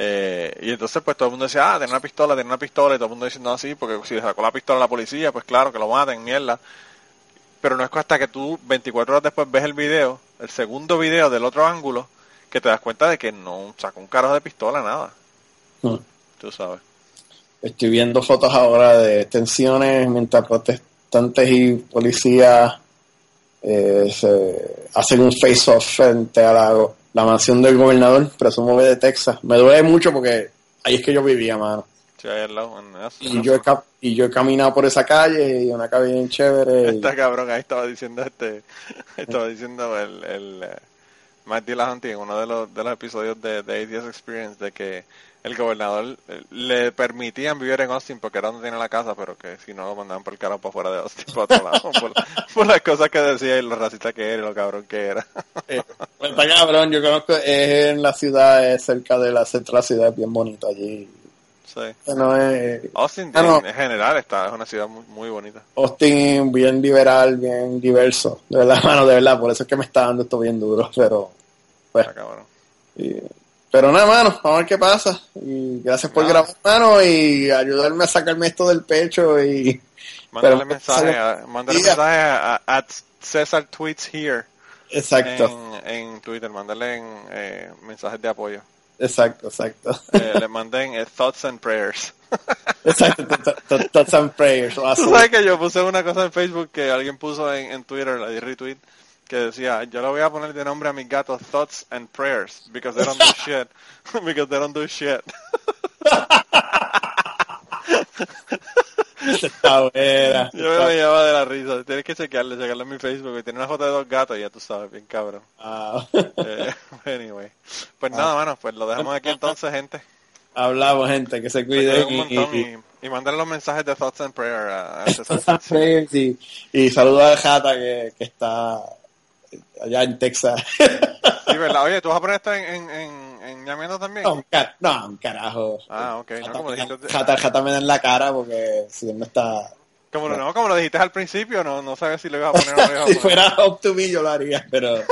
Eh, y entonces pues todo el mundo decía, ah, tiene una pistola, tiene una pistola, y todo el mundo diciendo así, porque si le sacó la pistola a la policía, pues claro, que lo maten, mierda. Pero no es hasta que tú 24 horas después ves el video, el segundo video del otro ángulo, que te das cuenta de que no sacó un carajo de pistola, nada. Tú sabes. Estoy viendo fotos ahora de tensiones mientras protestantes y policías eh, se hacen un face-off frente a la, la mansión del gobernador, presumo que de Texas. Me duele mucho porque ahí es que yo vivía, mano. Sí, ahí al lado, en eso. Y yo, he, y yo he caminado por esa calle y una calle bien chévere. y- Está cabrón, ahí estaba diciendo este, estaba diciendo el, el eh, Matt en uno de los, de los episodios de, de ADS Experience de que el gobernador eh, le permitían vivir en Austin porque era donde tenía la casa, pero que si no lo mandaban por el carajo para fuera de Austin, para otro lado, por, por las cosas que decía y lo racista que era y lo cabrón que era. Eh, pues está cabrón, yo conozco, es en la ciudad, es cerca de la la ciudad, es bien bonito allí. Sí. No es, Austin Ah, no. en, en general está, es una ciudad muy, muy bonita. Austin bien liberal, bien diverso. De verdad, mano, de verdad, por eso es que me está dando esto bien duro, pero pues, Está cabrón. y- pero nada, mano, vamos a ver qué pasa. Y gracias por grabar, mano, y ayudarme a sacarme esto del pecho y Mándale mensaje, a, mándale Diga. mensaje a, a- at Cesar Tweets Here exacto, en, en Twitter, mándale en, eh, mensajes de apoyo. exacto, exacto. Eh, le manden eh, thoughts and prayers. exacto, th- th- thoughts and prayers. Tú sabes que yo puse una cosa en Facebook que alguien puso en, en Twitter, la di retweet, que decía, yo le voy a poner de nombre a mis gatos Thoughts and Prayers, because they don't do shit. because they don't do shit. Está buena. Yo me llevaba de la risa. Tienes que chequearle, chequearle en mi Facebook. Y tiene una foto de dos gatos y ya tú sabes, bien cabrón. Ah. Eh, anyway. Pues nada, mano, pues lo dejamos aquí entonces, gente. Hablamos, gente, que se cuiden y, y- y, los mensajes de Thoughts and Prayer a, a César. Prayers y, y saluda a Jata que, que está allá en Texas. Sí, ¿verdad? Oye, ¿tú vas a poner esto en, en, en, en Ñamiendo también? no, un car- no, un carajo. Ah, ok. No, como dijiste, Jata, Jata me da en la cara porque si él no está... como, no, como lo dijiste al principio, no, no sabes si lo ibas a poner o no si fuera up to me yo lo haría, pero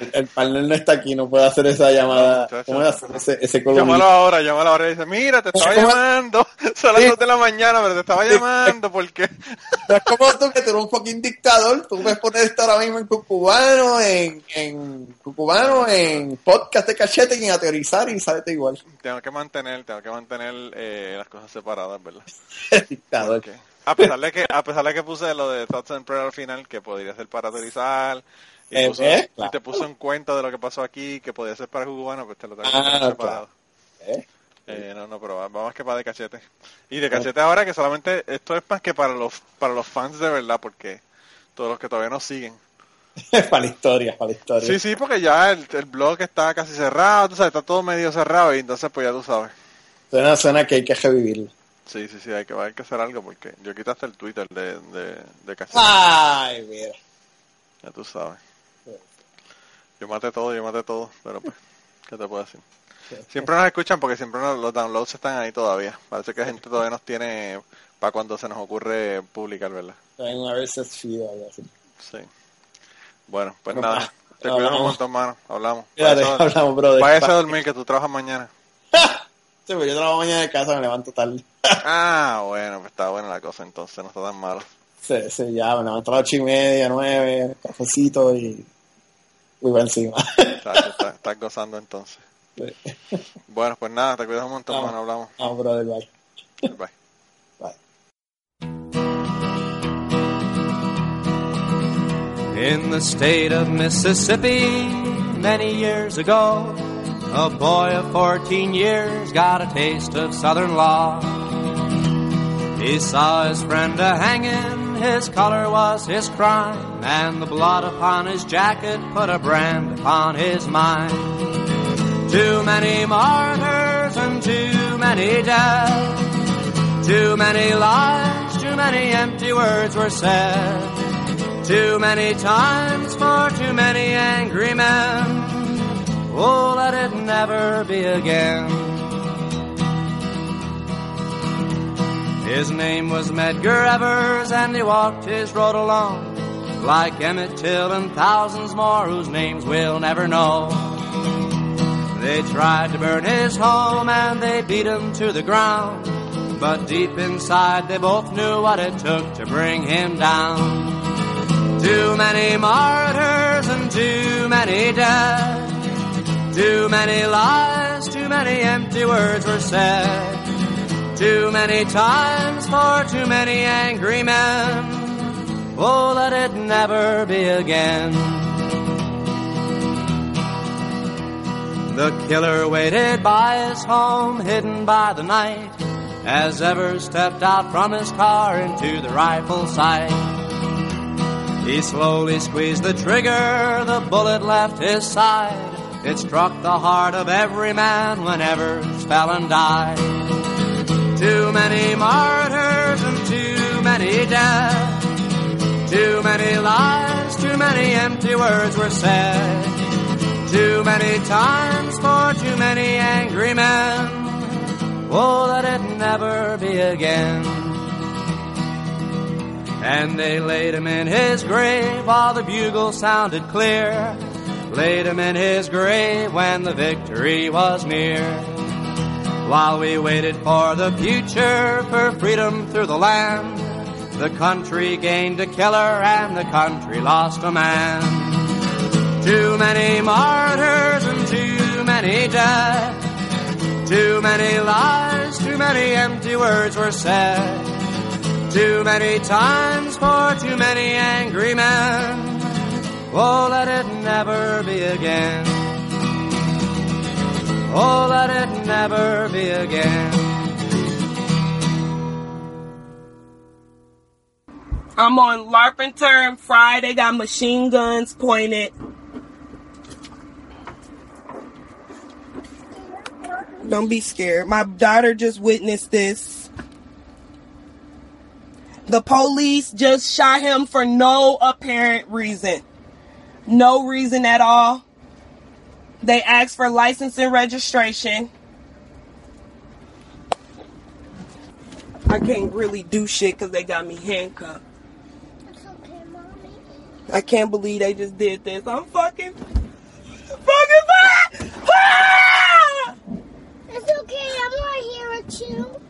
el, el partner no está aquí, no puede hacer esa llamada. ¿Cómo es ese, ese Llámalo ahora, llámalo ahora y dice, mira, te estaba llamando. Son las Sí. 2 de la mañana, pero te estaba llamando porque... No es como tú que tú eres un fucking dictador, tú puedes poner esto ahora mismo en Cucubano, en, en Cucubano, en podcast de cachete y en aterrizar y sale igual. Tengo que mantener, tengo que mantener eh, las cosas separadas, ¿verdad? dictador. Ok. A pesar de que, a pesar de que puse lo de Thoughts and Prayer al final, que podría ser para aterrizar, y, Eh, ¿ves? y te puse un cuento de lo que pasó aquí, que podía ser para el cubano, pues te lo tengo que Ah, tener separado. ¿Eh? Eh, no, no, pero va- vamos que para de cachete. Y de cachete ahora que solamente, esto es más que para los, para los fans de verdad, porque todos los que todavía nos siguen. para la historia, para la historia. Sí, sí, porque ya el, el blog está casi cerrado, tú sabes, está todo medio cerrado y entonces pues ya tú sabes. Suena, suena que hay que revivirlo. Sí, sí, sí, hay que, hay que hacer algo porque yo quité hasta el Twitter de, de, de cachete. Ay, mira. Ya tú sabes. Yo maté todo, yo maté todo, pero pues, ¿qué te puedo decir? Siempre nos escuchan porque siempre nos- los downloads están ahí todavía. Parece que la gente todavía nos tiene para cuando se nos ocurre publicar, ¿verdad? En una vez así. Sí. Bueno, pues nada. pa, Te hablamos. cuidas un montón, mano. Hablamos. Cuídate, Váyase hablamos, brother. Váyase a dormir que tú trabajas mañana. Sí, pero yo trabajo mañana de casa, me levanto tarde. Ah, bueno, pues está buena la cosa entonces, no está tan malo. Sí, sí, ya, me levanto a las ocho y media, nueve, cafecito y... Y va encima. Chacho, está- estás gozando entonces. Sí. Bueno, pues nada, te cuidas un montón, Vamos. mano, hablamos. Vamos, brother, bye. Bye. Bye. In the state of Mississippi, many years ago, a boy of 14 years got a taste of Southern law. He saw his friend a hanging, his color was his crime, and the blood upon his jacket put a brand upon his mind. Too many martyrs and too many deaths, Too many lies, too many empty words were said. Too many times for too many angry men. Oh, let it never be again. His name was Medgar Evers, and he walked his road alone, like Emmett Till and thousands more whose names we'll never know. They tried to burn his home and they beat him to the ground. But deep inside they both knew what it took to bring him down. Too many martyrs and too many dead. Too many lies, too many empty words were said. Too many times for too many angry men. Oh, let it never be again. The killer waited by his home, hidden by the night, as Evers stepped out from his car into the rifle sight. He slowly squeezed the trigger, the bullet left his side. It struck the heart of every man when Evers fell and died. Too many martyrs and too many deaths. Too many lies, too many empty words were said. Too many times for too many angry men. Oh, let it never be again. And they laid him in his grave while the bugle sounded clear. Laid him in his grave when the victory was near. While we waited for the future, for freedom through the land, the country gained a killer and the country lost a man. Too many martyrs and too many dead. Too many lies, too many empty words were said. Too many times for too many angry men. Oh, let it never be again. Oh, let it never be again. I'm on Larpenter Friday. Got machine guns pointed. Don't be scared. My daughter just witnessed this. The police just shot him for no apparent reason. No reason at all. They asked for license and registration. I can't really do shit because they got me handcuffed. Okay, I can't believe they just did this. I'm fucking. Fucking. Ah! It's okay. I'm right here with you.